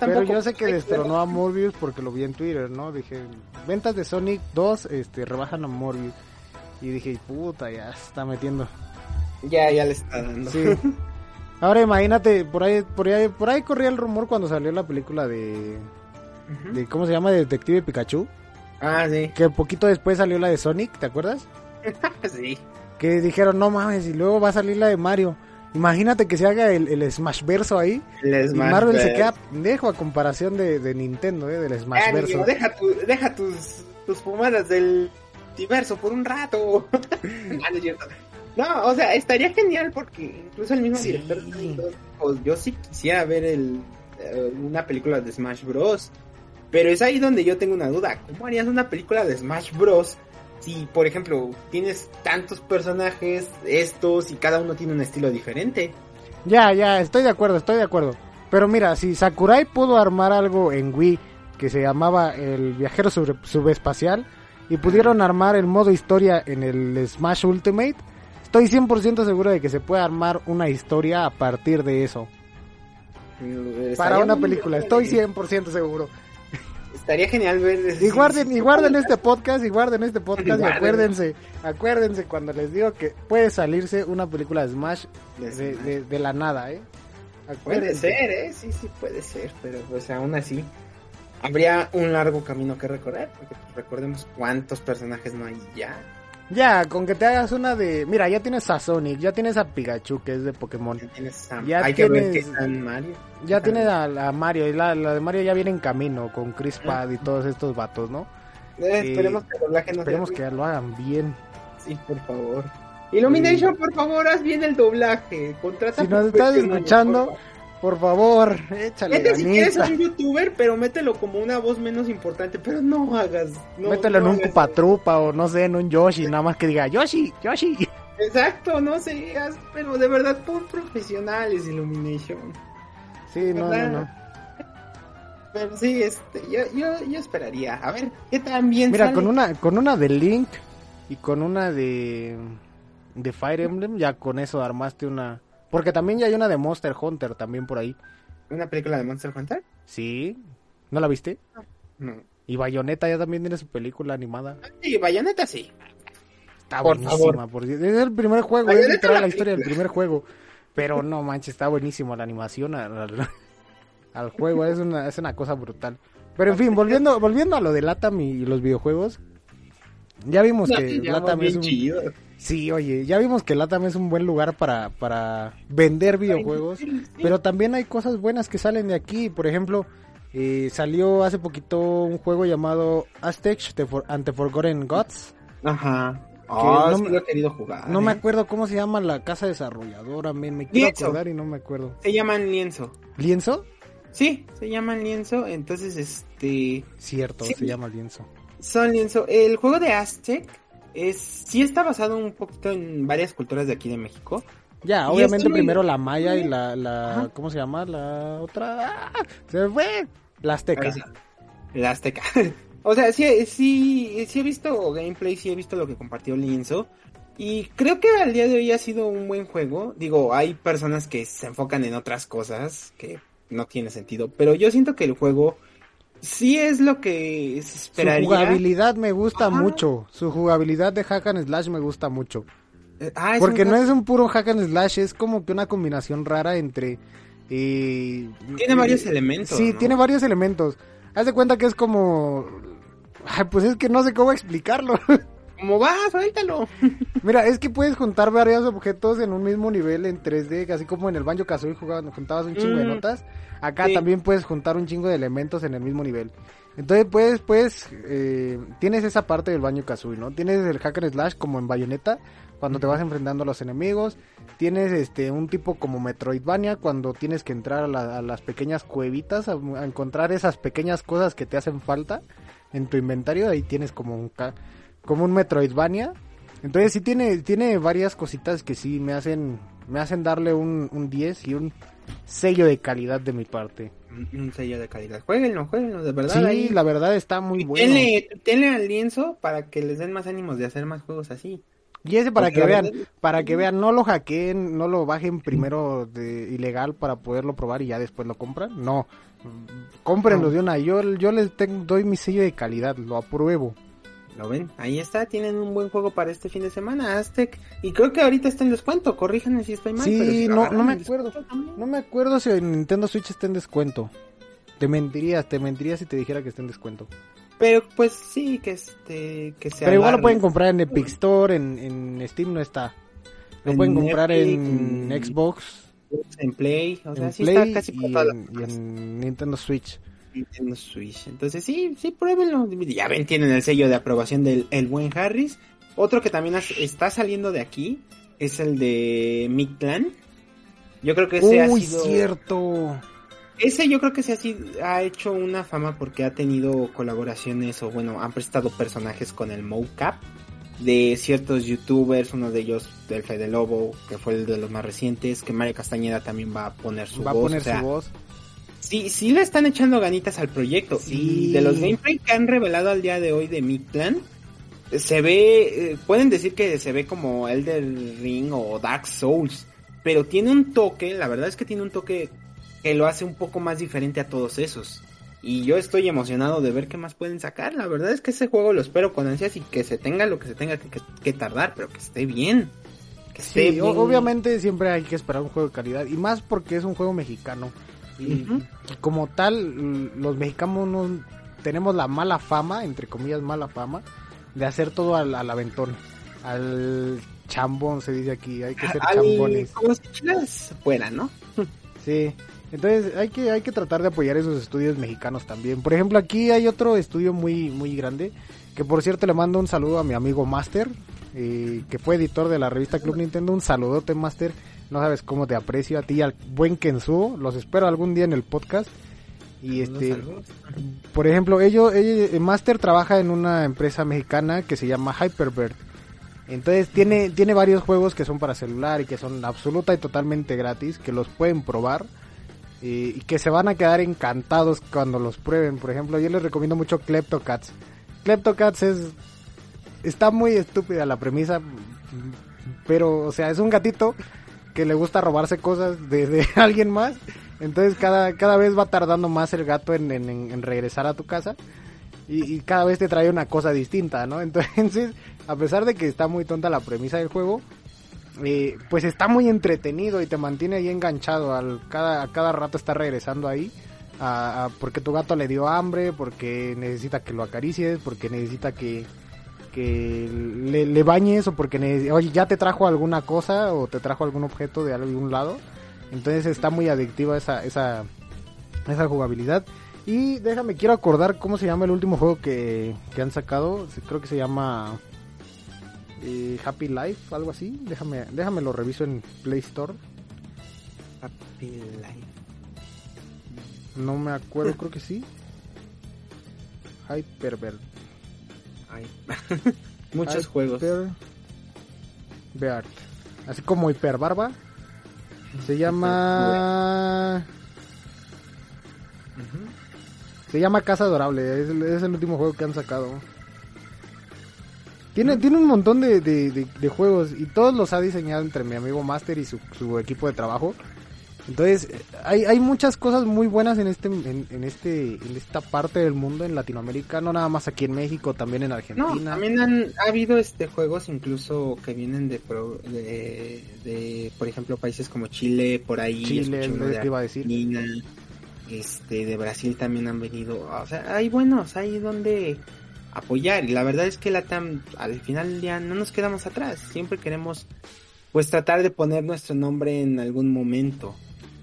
Pero yo sé que destronó a Morbius porque lo vi en Twitter, ¿no? Dije, ventas de Sonic 2 este, rebajan a Morbius. Y dije, puta, ya se está metiendo. Ya, ya le está dando. Sí. [LAUGHS] Ahora imagínate, por ahí, por ahí, por ahí corría el rumor cuando salió la película de, de ¿cómo se llama? De Detective Pikachu. Ah, sí. Que poquito después salió la de Sonic, ¿te acuerdas? [LAUGHS] sí. Que dijeron, no mames, y luego va a salir la de Mario. Imagínate que se haga el, el Smash Verso ahí. El Smash y Marvel se queda pendejo a comparación de, de Nintendo, ¿eh? Del Smash Verso. deja, tu, deja tus, tus fumadas del diverso por un rato. [LAUGHS] no, o sea, estaría genial porque incluso el mismo director pues, yo sí quisiera ver el, eh, una película de Smash Bros. Pero es ahí donde yo tengo una duda. ¿Cómo harías una película de Smash Bros? Si, por ejemplo, tienes tantos personajes, estos, y cada uno tiene un estilo diferente. Ya, ya, estoy de acuerdo, estoy de acuerdo. Pero mira, si Sakurai pudo armar algo en Wii que se llamaba el viajero subespacial, y pudieron armar el modo historia en el Smash Ultimate, estoy 100% seguro de que se puede armar una historia a partir de eso. Para una película, estoy 100% seguro. Estaría genial ver. Y guarden, y guarden este podcast, y guarden este podcast, y acuérdense, acuérdense cuando les digo que puede salirse una película de Smash de, de, la nada, ¿eh? Puede ser, ¿eh? Sí, sí, puede ser, pero pues aún así habría un largo camino que recorrer, porque recordemos cuántos personajes no hay ya. Ya, con que te hagas una de... Mira, ya tienes a Sonic, ya tienes a Pikachu, que es de Pokémon. Ya tienes a... Ya tienes... Mario. Ya tienes a, Mario, y la, de Mario ya viene en camino, con Chris Pad y todos estos vatos, ¿no? Eh, esperemos que el doblaje no Esperemos que lo hagan bien. Sí, por favor. Illumination, por favor, haz bien el doblaje. Contrata si nos estás escuchando, por favor, échale Mete si quieres un youtuber, pero mételo como una voz menos importante, pero no hagas. mételo en un Cupatrupa o no sé, en un Yoshi, nada más que diga Yoshi, Yoshi. Exacto, no seas, pero de verdad, por profesionales Illumination. Sí, no, no, no. Pero sí, este, yo, yo, yo esperaría. A ver, ¿qué tan bien Mira, con una, con una de Link y con una de, de Fire Emblem, ya con eso armaste una porque también ya hay una de Monster Hunter también por ahí. ¿Una película de Monster Hunter? Sí. ¿No la viste? No. Y Bayonetta ya también tiene su película animada. Sí, Bayonetta sí. Está buenísima. Por... Es el primer juego, es literal la historia del primer juego. Pero no manches, está buenísimo la animación [LAUGHS] al, juego. Es una, es una cosa brutal. Pero en fin, volviendo, volviendo a lo de Latam y los videojuegos. Ya vimos que Latam es un... Sí, oye, ya vimos que Latam es un buen lugar para, para vender videojuegos, pero también hay cosas buenas que salen de aquí. Por ejemplo, eh, salió hace poquito un juego llamado Aztec ante Forgotten Gods. Ajá. Ah, no, lo he querido jugar. No me ¿eh? acuerdo cómo se llama la casa desarrolladora, me, me quiero acordar y no me acuerdo. Se llaman Lienzo. ¿Lienzo? Sí, se llaman Lienzo, entonces este... Cierto, se llama Lienzo. Son Lienzo. El juego de Aztec es sí está basado un poquito en varias culturas de aquí de México. Ya, obviamente primero la maya y la, la ¿cómo se llama? La otra, ¡ah! se fue, la azteca. La azteca. [LAUGHS] o sea, sí, sí, sí he visto gameplay, sí he visto lo que compartió Lienzo. Y creo que al día de hoy ha sido un buen juego. Digo, hay personas que se enfocan en otras cosas que no tiene sentido. Pero yo siento que el juego sí es lo que se esperaría. Su jugabilidad me gusta mucho. Su jugabilidad de hack and slash me gusta mucho. Eh, ah, Porque no es un puro hack and slash, es como que una combinación rara entre... Eh, tiene varios elementos. Sí, tiene varios elementos. Haz de cuenta que es como... Ay, pues es que no sé cómo explicarlo. [LAUGHS] ¿Cómo va? Suéltalo. [LAUGHS] Mira, es que puedes juntar varios objetos en un mismo nivel en 3D, así como en el Banjo Kazooie jugabas, juntabas un chingo de mm. notas. Acá también puedes juntar un chingo de elementos en el mismo nivel. Entonces puedes, pues, eh, tienes esa parte del Banjo Kazooie, ¿no? Tienes el hacker slash como en Bayonetta, cuando te vas enfrentando a los enemigos. Tienes este un tipo como Metroidvania cuando tienes que entrar a, las pequeñas cuevitas a, encontrar esas pequeñas cosas que te hacen falta en tu inventario. Ahí tienes como un como un Metroidvania. Entonces sí tiene, tiene varias cositas que sí me hacen, me hacen darle un, un 10 y un sello de calidad de mi parte. Un sello de calidad. Jueguenlo, jueguenlo, de verdad. Sí, la verdad está muy bueno. Tenle, al lienzo para que les den más ánimos de hacer más juegos así. Y ese para que vean, para que vean, no lo hackeen, no lo bajen primero de ilegal para poderlo probar y ya después lo compran. No, cómprenlo de una. Yo, yo les doy mi sello de calidad, lo apruebo. ¿Lo ven? Ahí está, tienen un buen juego para este fin de semana, Aztec. Y creo que ahorita está en descuento, corríjanme si estoy mal. Sí, no, no me acuerdo. No me acuerdo si en Nintendo Switch está en descuento. Te mentiría, te mentiría si te dijera que está en descuento. Pero pues sí, que este que sea. Pero igual lo pueden comprar en Epic Store, en, Steam no está. Lo pueden comprar en, Xbox. En Play, o sea, sí está casi y en Nintendo Switch. Nintendo Switch. Entonces sí, sí, pruébenlo. Ya ven, tienen el sello de aprobación del el buen Harris. Otro que también está saliendo de aquí es el de Midland. Yo creo que ese ha sido... cierto! Ese yo creo que se ha, ha hecho una fama porque ha tenido colaboraciones o bueno, han prestado personajes con el mocap de ciertos youtubers, uno de ellos del Fede Lobo, que fue el de los más recientes, que Mario Castañeda también va a poner su va voz. a poner su voz. Sí, sí le están echando ganitas al proyecto. Y de los gameplay que han revelado al día de hoy de Midland, se ve, eh, pueden decir que se ve como Elder Ring o Dark Souls, pero tiene un toque, la verdad es que tiene un toque que lo hace un poco más diferente a todos esos. Y yo estoy emocionado de ver qué más pueden sacar. La verdad es que ese juego lo espero con ansias y que se tenga lo que se tenga que, tardar, pero que esté bien. Que esté sí, obviamente siempre hay que esperar un juego de calidad. Y más porque es un juego mexicano. Y, como tal, los mexicanos tenemos la mala fama, entre comillas mala fama, de hacer todo al, aventón. Al chambón se dice aquí, hay que ser chambones. Como si fuera, ¿no? [LAUGHS] sí. Entonces hay que, hay que tratar de apoyar esos estudios mexicanos también. Por ejemplo, aquí hay otro estudio muy, muy grande, que por cierto le mando un saludo a mi amigo Master, eh, que fue editor de la revista Club Nintendo. Un saludote, Master. No sabes cómo te aprecio a ti y al buen Kensuo. Los espero algún día en el podcast. Y este, por ejemplo, ellos, ellos, Master trabaja en una empresa mexicana que se llama Hyperbird. Entonces tiene, tiene varios juegos que son para celular y que son absoluta y totalmente gratis, que los pueden probar y, que se van a quedar encantados cuando los prueben. Por ejemplo, yo les recomiendo mucho Kleptocats. Kleptocats es está muy estúpida la premisa, pero o sea, es un gatito que le gusta robarse cosas de, [LAUGHS] alguien más. Entonces cada, cada vez va tardando más el gato en, regresar a tu casa. Y, cada vez te trae una cosa distinta, ¿no? [LAUGHS] Entonces, a pesar de que está muy tonta la premisa del juego, eh, pues está muy entretenido y te mantiene ahí enganchado. Al, cada, a cada rato está regresando ahí. porque tu gato le dio hambre, porque necesita que lo acaricies, porque necesita que, que le, bañes o porque oye, ya te trajo alguna cosa o te trajo algún objeto de algún lado. Entonces está muy adictiva esa, esa, esa jugabilidad. Y déjame, quiero acordar cómo se llama el último juego que, que han sacado. Creo que se llama Happy Life, algo así. Déjame, déjame lo reviso en Play Store. Happy Life. No me acuerdo, creo que sí. Hyperbird. [LAUGHS] Muchos juegos. Beard. Así como Hiperbarba. Se llama. Se llama Casa Adorable. es el último juego que han sacado. Tiene, tiene un montón de, de, juegos y todos los ha diseñado entre mi amigo Master y su, su equipo de trabajo. Entonces, hay, hay muchas cosas muy buenas en este, en, este, en esta parte del mundo, en Latinoamérica, no nada más aquí en México, también en Argentina. No, también han, ha habido este juegos incluso que vienen de, de, por ejemplo, países como Chile, por ahí. Chile, es lo que iba a decir. Este, de Brasil también han venido, o sea, hay buenos, hay donde apoyar. Y la verdad es que la TAM, al final del día, no nos quedamos atrás. Siempre queremos, pues, tratar de poner nuestro nombre en algún momento.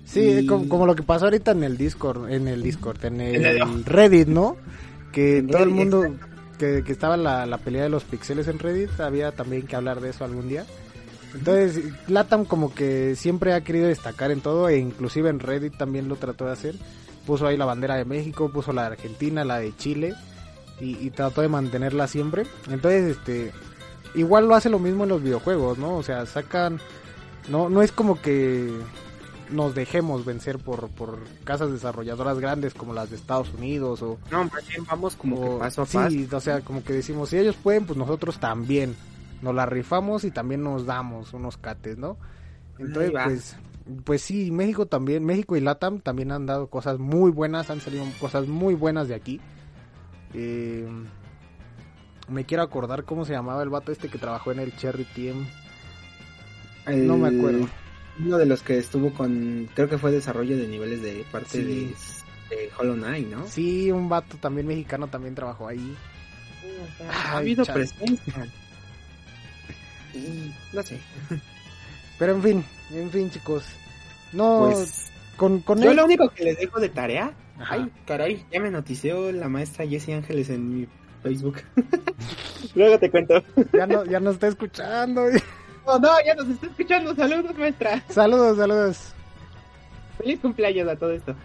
Sí, como, lo que pasó ahorita en el Discord, en el Discord, en el, Reddit, ¿no? Que todo el mundo, que, que estaba la, la pelea de los pixeles en Reddit, había también que hablar de eso algún día. Entonces, Latam como que siempre ha querido destacar en todo, e inclusive en Reddit también lo trató de hacer. Puso ahí la bandera de México, puso la de Argentina, la de Chile, y, trató de mantenerla siempre. Entonces, este, igual lo hace lo mismo en los videojuegos, ¿no? O sea, sacan, no, no es como que nos dejemos vencer por, por casas desarrolladoras grandes como las de Estados Unidos o no vamos como paso a paso. sí o sea como que decimos si ellos pueden pues nosotros también. Nos la rifamos y también nos damos unos cates no entonces pues pues sí México también México y Latam también han dado cosas muy buenas han salido cosas muy buenas de aquí. Eh, me quiero acordar cómo se llamaba el vato este que trabajó en el Cherry Team. no me acuerdo. Uno de los que estuvo con, creo que fue desarrollo de niveles de parte de, Hollow Knight, ¿no? Sí, un vato también mexicano también trabajó ahí. ha habido presencia. [LAUGHS] no sé. Pero en fin, en fin, chicos. No, pues, con, con yo lo único que les dejo de tarea Ay, caray, ya me notició la maestra Jessie Ángeles en mi Facebook. [LAUGHS] Luego te cuento. ya no, ya nos está escuchando. [LAUGHS] no, no, ya nos está escuchando. Saludos, maestra. Saludos, saludos. Feliz cumpleaños a todo esto.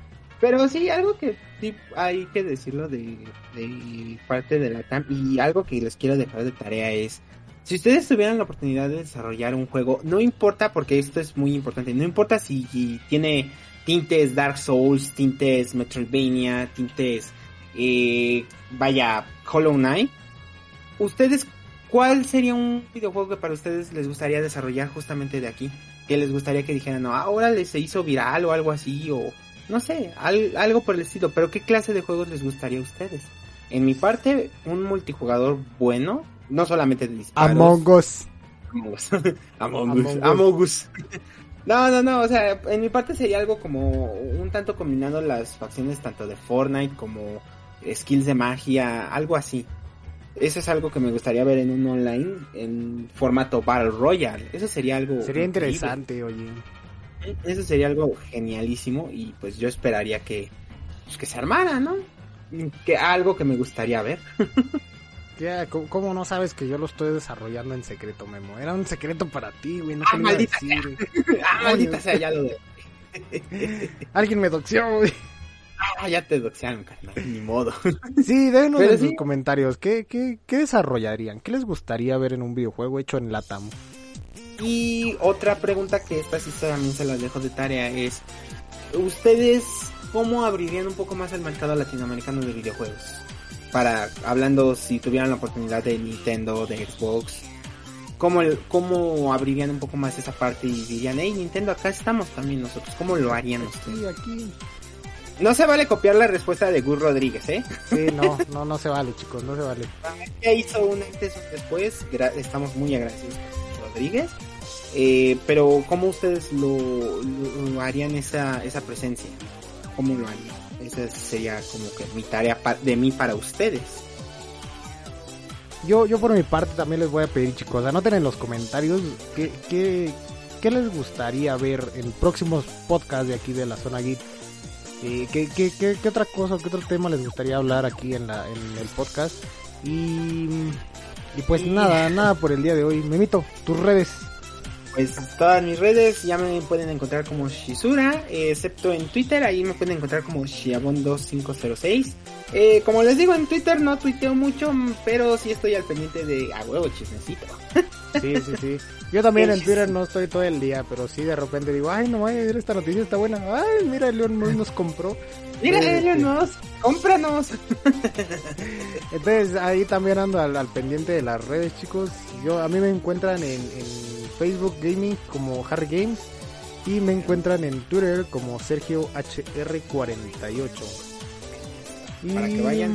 Pero sí, algo que sí hay que decirlo de, de parte de la TAM y algo que les quiero dejar de tarea es, si ustedes tuvieran la oportunidad de desarrollar un juego, no importa porque esto es muy importante, no importa si tiene tintes Dark Souls, tintes Metroidvania, tintes, eh, vaya, Hollow Knight, ustedes ¿cuál sería un videojuego que para ustedes les gustaría desarrollar justamente de aquí? Que les gustaría que dijeran, no, ahora les se hizo viral o algo así, o no sé, algo por el estilo, pero ¿qué clase de juegos les gustaría a ustedes? En mi parte, un multijugador bueno, no solamente de disparos. Among Us. Among Us. [LAUGHS] Among Us. Among Us. [LAUGHS] No, no, no, o sea, en mi parte sería algo como un tanto combinando las facciones tanto de Fortnite como skills de magia, algo así. Eso es algo que me gustaría ver en un online en formato Battle Royale. Eso sería algo. Sería interesante, oye. Eso sería algo genialísimo y pues yo esperaría que, pues, que se armara, ¿no? Que algo que me gustaría ver. [LAUGHS] Ya, ¿cómo, no sabes que yo lo estoy desarrollando en secreto, Memo? Era un secreto para ti, güey. No ah, maldita sea. [LAUGHS] ah, maldita sea, ya lo de... [LAUGHS] Alguien me doxió, güey. Ah, ya te doxearon, carnal. Ni modo. [LAUGHS] Sí, déjenos en sus comentarios. ¿qué, qué, ¿Qué desarrollarían? ¿Qué les gustaría ver en un videojuego hecho en Latam? Y otra pregunta que esta sí también se las dejo de tarea es... ¿Ustedes cómo abrirían un poco más el mercado latinoamericano de videojuegos? para hablando si tuvieran la oportunidad de Nintendo, de Xbox, ¿cómo, cómo abrirían un poco más esa parte y dirían, hey Nintendo, acá estamos también nosotros, ¿cómo lo harían ustedes? aquí. No se vale copiar la respuesta de Gus Rodríguez, ¿eh? Sí, no, no, no se vale, chicos, no se vale. Ya hizo un antes después, estamos muy agradecidos Rodríguez. Eh, pero ¿cómo ustedes lo, lo, harían esa, esa presencia? ¿Cómo lo harían? Esa sería como que mi tarea de mí para ustedes. Yo, yo por mi parte también les voy a pedir, chicos, anoten en los comentarios qué, qué, les gustaría ver en próximos podcasts de aquí de la zona geek. Eh, ¿qué, qué, qué, otra cosa, qué otro tema les gustaría hablar aquí en, la, en el podcast? Y, y pues nada, nada por el día de hoy. Memito, tus redes. Pues todas mis redes ya me pueden encontrar como Shizura, excepto en Twitter, ahí me pueden encontrar como Shiabon2506. Eh, como les digo, en Twitter no tuiteo mucho, pero sí estoy al pendiente de a huevo chismecito. [LAUGHS] Sí, sí, sí. Yo también en Twitter no estoy todo el día, pero sí de repente digo, ay, no, ay, esta noticia está buena. Ay, mira, Leon Musk nos compró. Mira. Leon Musk, cómpranos. [LAUGHS] Entonces ahí también ando al, pendiente de las redes, chicos. Yo A mí me encuentran en Facebook Gaming como Harry Games y me encuentran en Twitter como Sergio HR48. Para que vayan.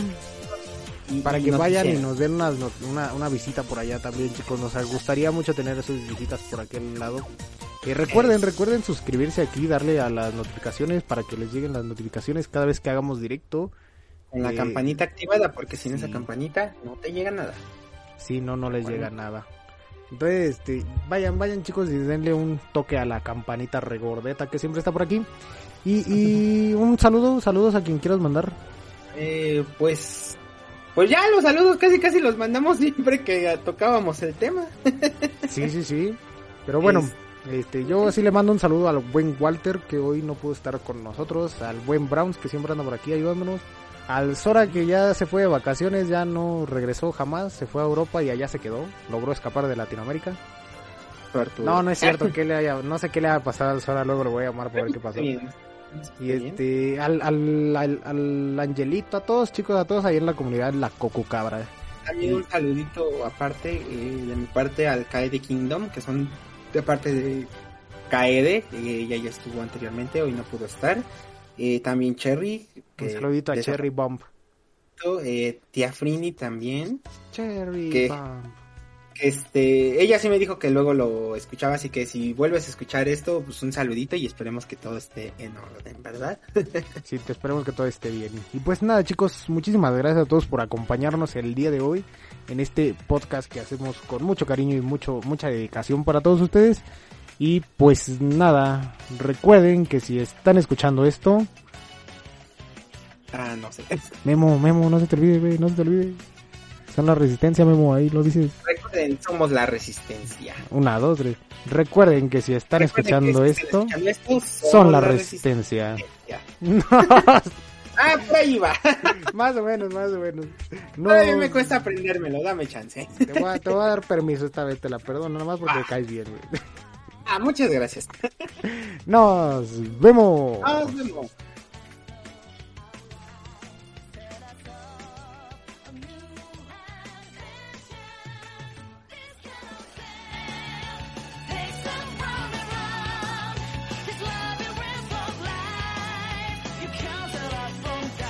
Y, para que vayan y nos den una, una, visita por allá también, chicos. Nos gustaría mucho tener sus visitas por aquel lado. Y recuerden, recuerden suscribirse aquí, darle a las notificaciones para que les lleguen las notificaciones cada vez que hagamos directo. Con la eh, campanita activada, porque sin esa campanita no te llega nada. Sí, no, no les llega nada. Entonces, este, vayan, vayan chicos y denle un toque a la campanita regordeta que siempre está por aquí. Y, [LAUGHS] un saludo, saludos a quien quieras mandar. Eh, pues, pues ya los saludos casi casi los mandamos siempre que tocábamos el tema. sí, sí, sí. Pero bueno, este, yo sí le mando un saludo al buen Walter que hoy no pudo estar con nosotros, al buen Browns que siempre anda por aquí ayudándonos al Sora que ya se fue de vacaciones, ya no regresó jamás, se fue a Europa y allá se quedó, logró escapar de Latinoamérica. No, no es cierto, que le haya, no sé qué le haya pasado al Sora, luego lo voy a llamar para ver qué pasó. Y este, al, al, al, Angelito, a todos chicos, a todos ahí en la comunidad, la Coco Cabra. También un saludito aparte, eh, de mi parte al Kaede Kingdom, que son de parte de Kaede, que ella ya estuvo anteriormente, hoy no pudo estar. Eh, también Cherry. Un saludito a Cherry Bomb. Eh, tía Frini también. Cherry Bomb. Este, ella sí me dijo que luego lo escuchaba, así que si vuelves a escuchar esto, pues un saludito y esperemos que todo esté en orden, ¿verdad? [LAUGHS] sí, te esperemos que todo esté bien. Y pues nada, chicos, muchísimas gracias a todos por acompañarnos el día de hoy en este podcast que hacemos con mucho cariño y mucho mucha dedicación para todos ustedes. Y pues nada, recuerden que si están escuchando esto... Ah, no sé. Memo, Memo, no se te olvide, no se te olvide. Son la resistencia, Memo, ahí lo dices. Recuerden, somos la resistencia. Una, dos, tres. Recuerden que si están escuchando, esto, son la, resistencia. [LAUGHS] ah, por ahí va. [LAUGHS] más o menos, más o menos. No, a mí me cuesta aprendérmelo, dame chance. Te voy, a, te voy a dar permiso esta vez, te la perdono, nada más porque ah. caes bien, güey. Ah, muchas gracias. Nos vemos. Nos vemos.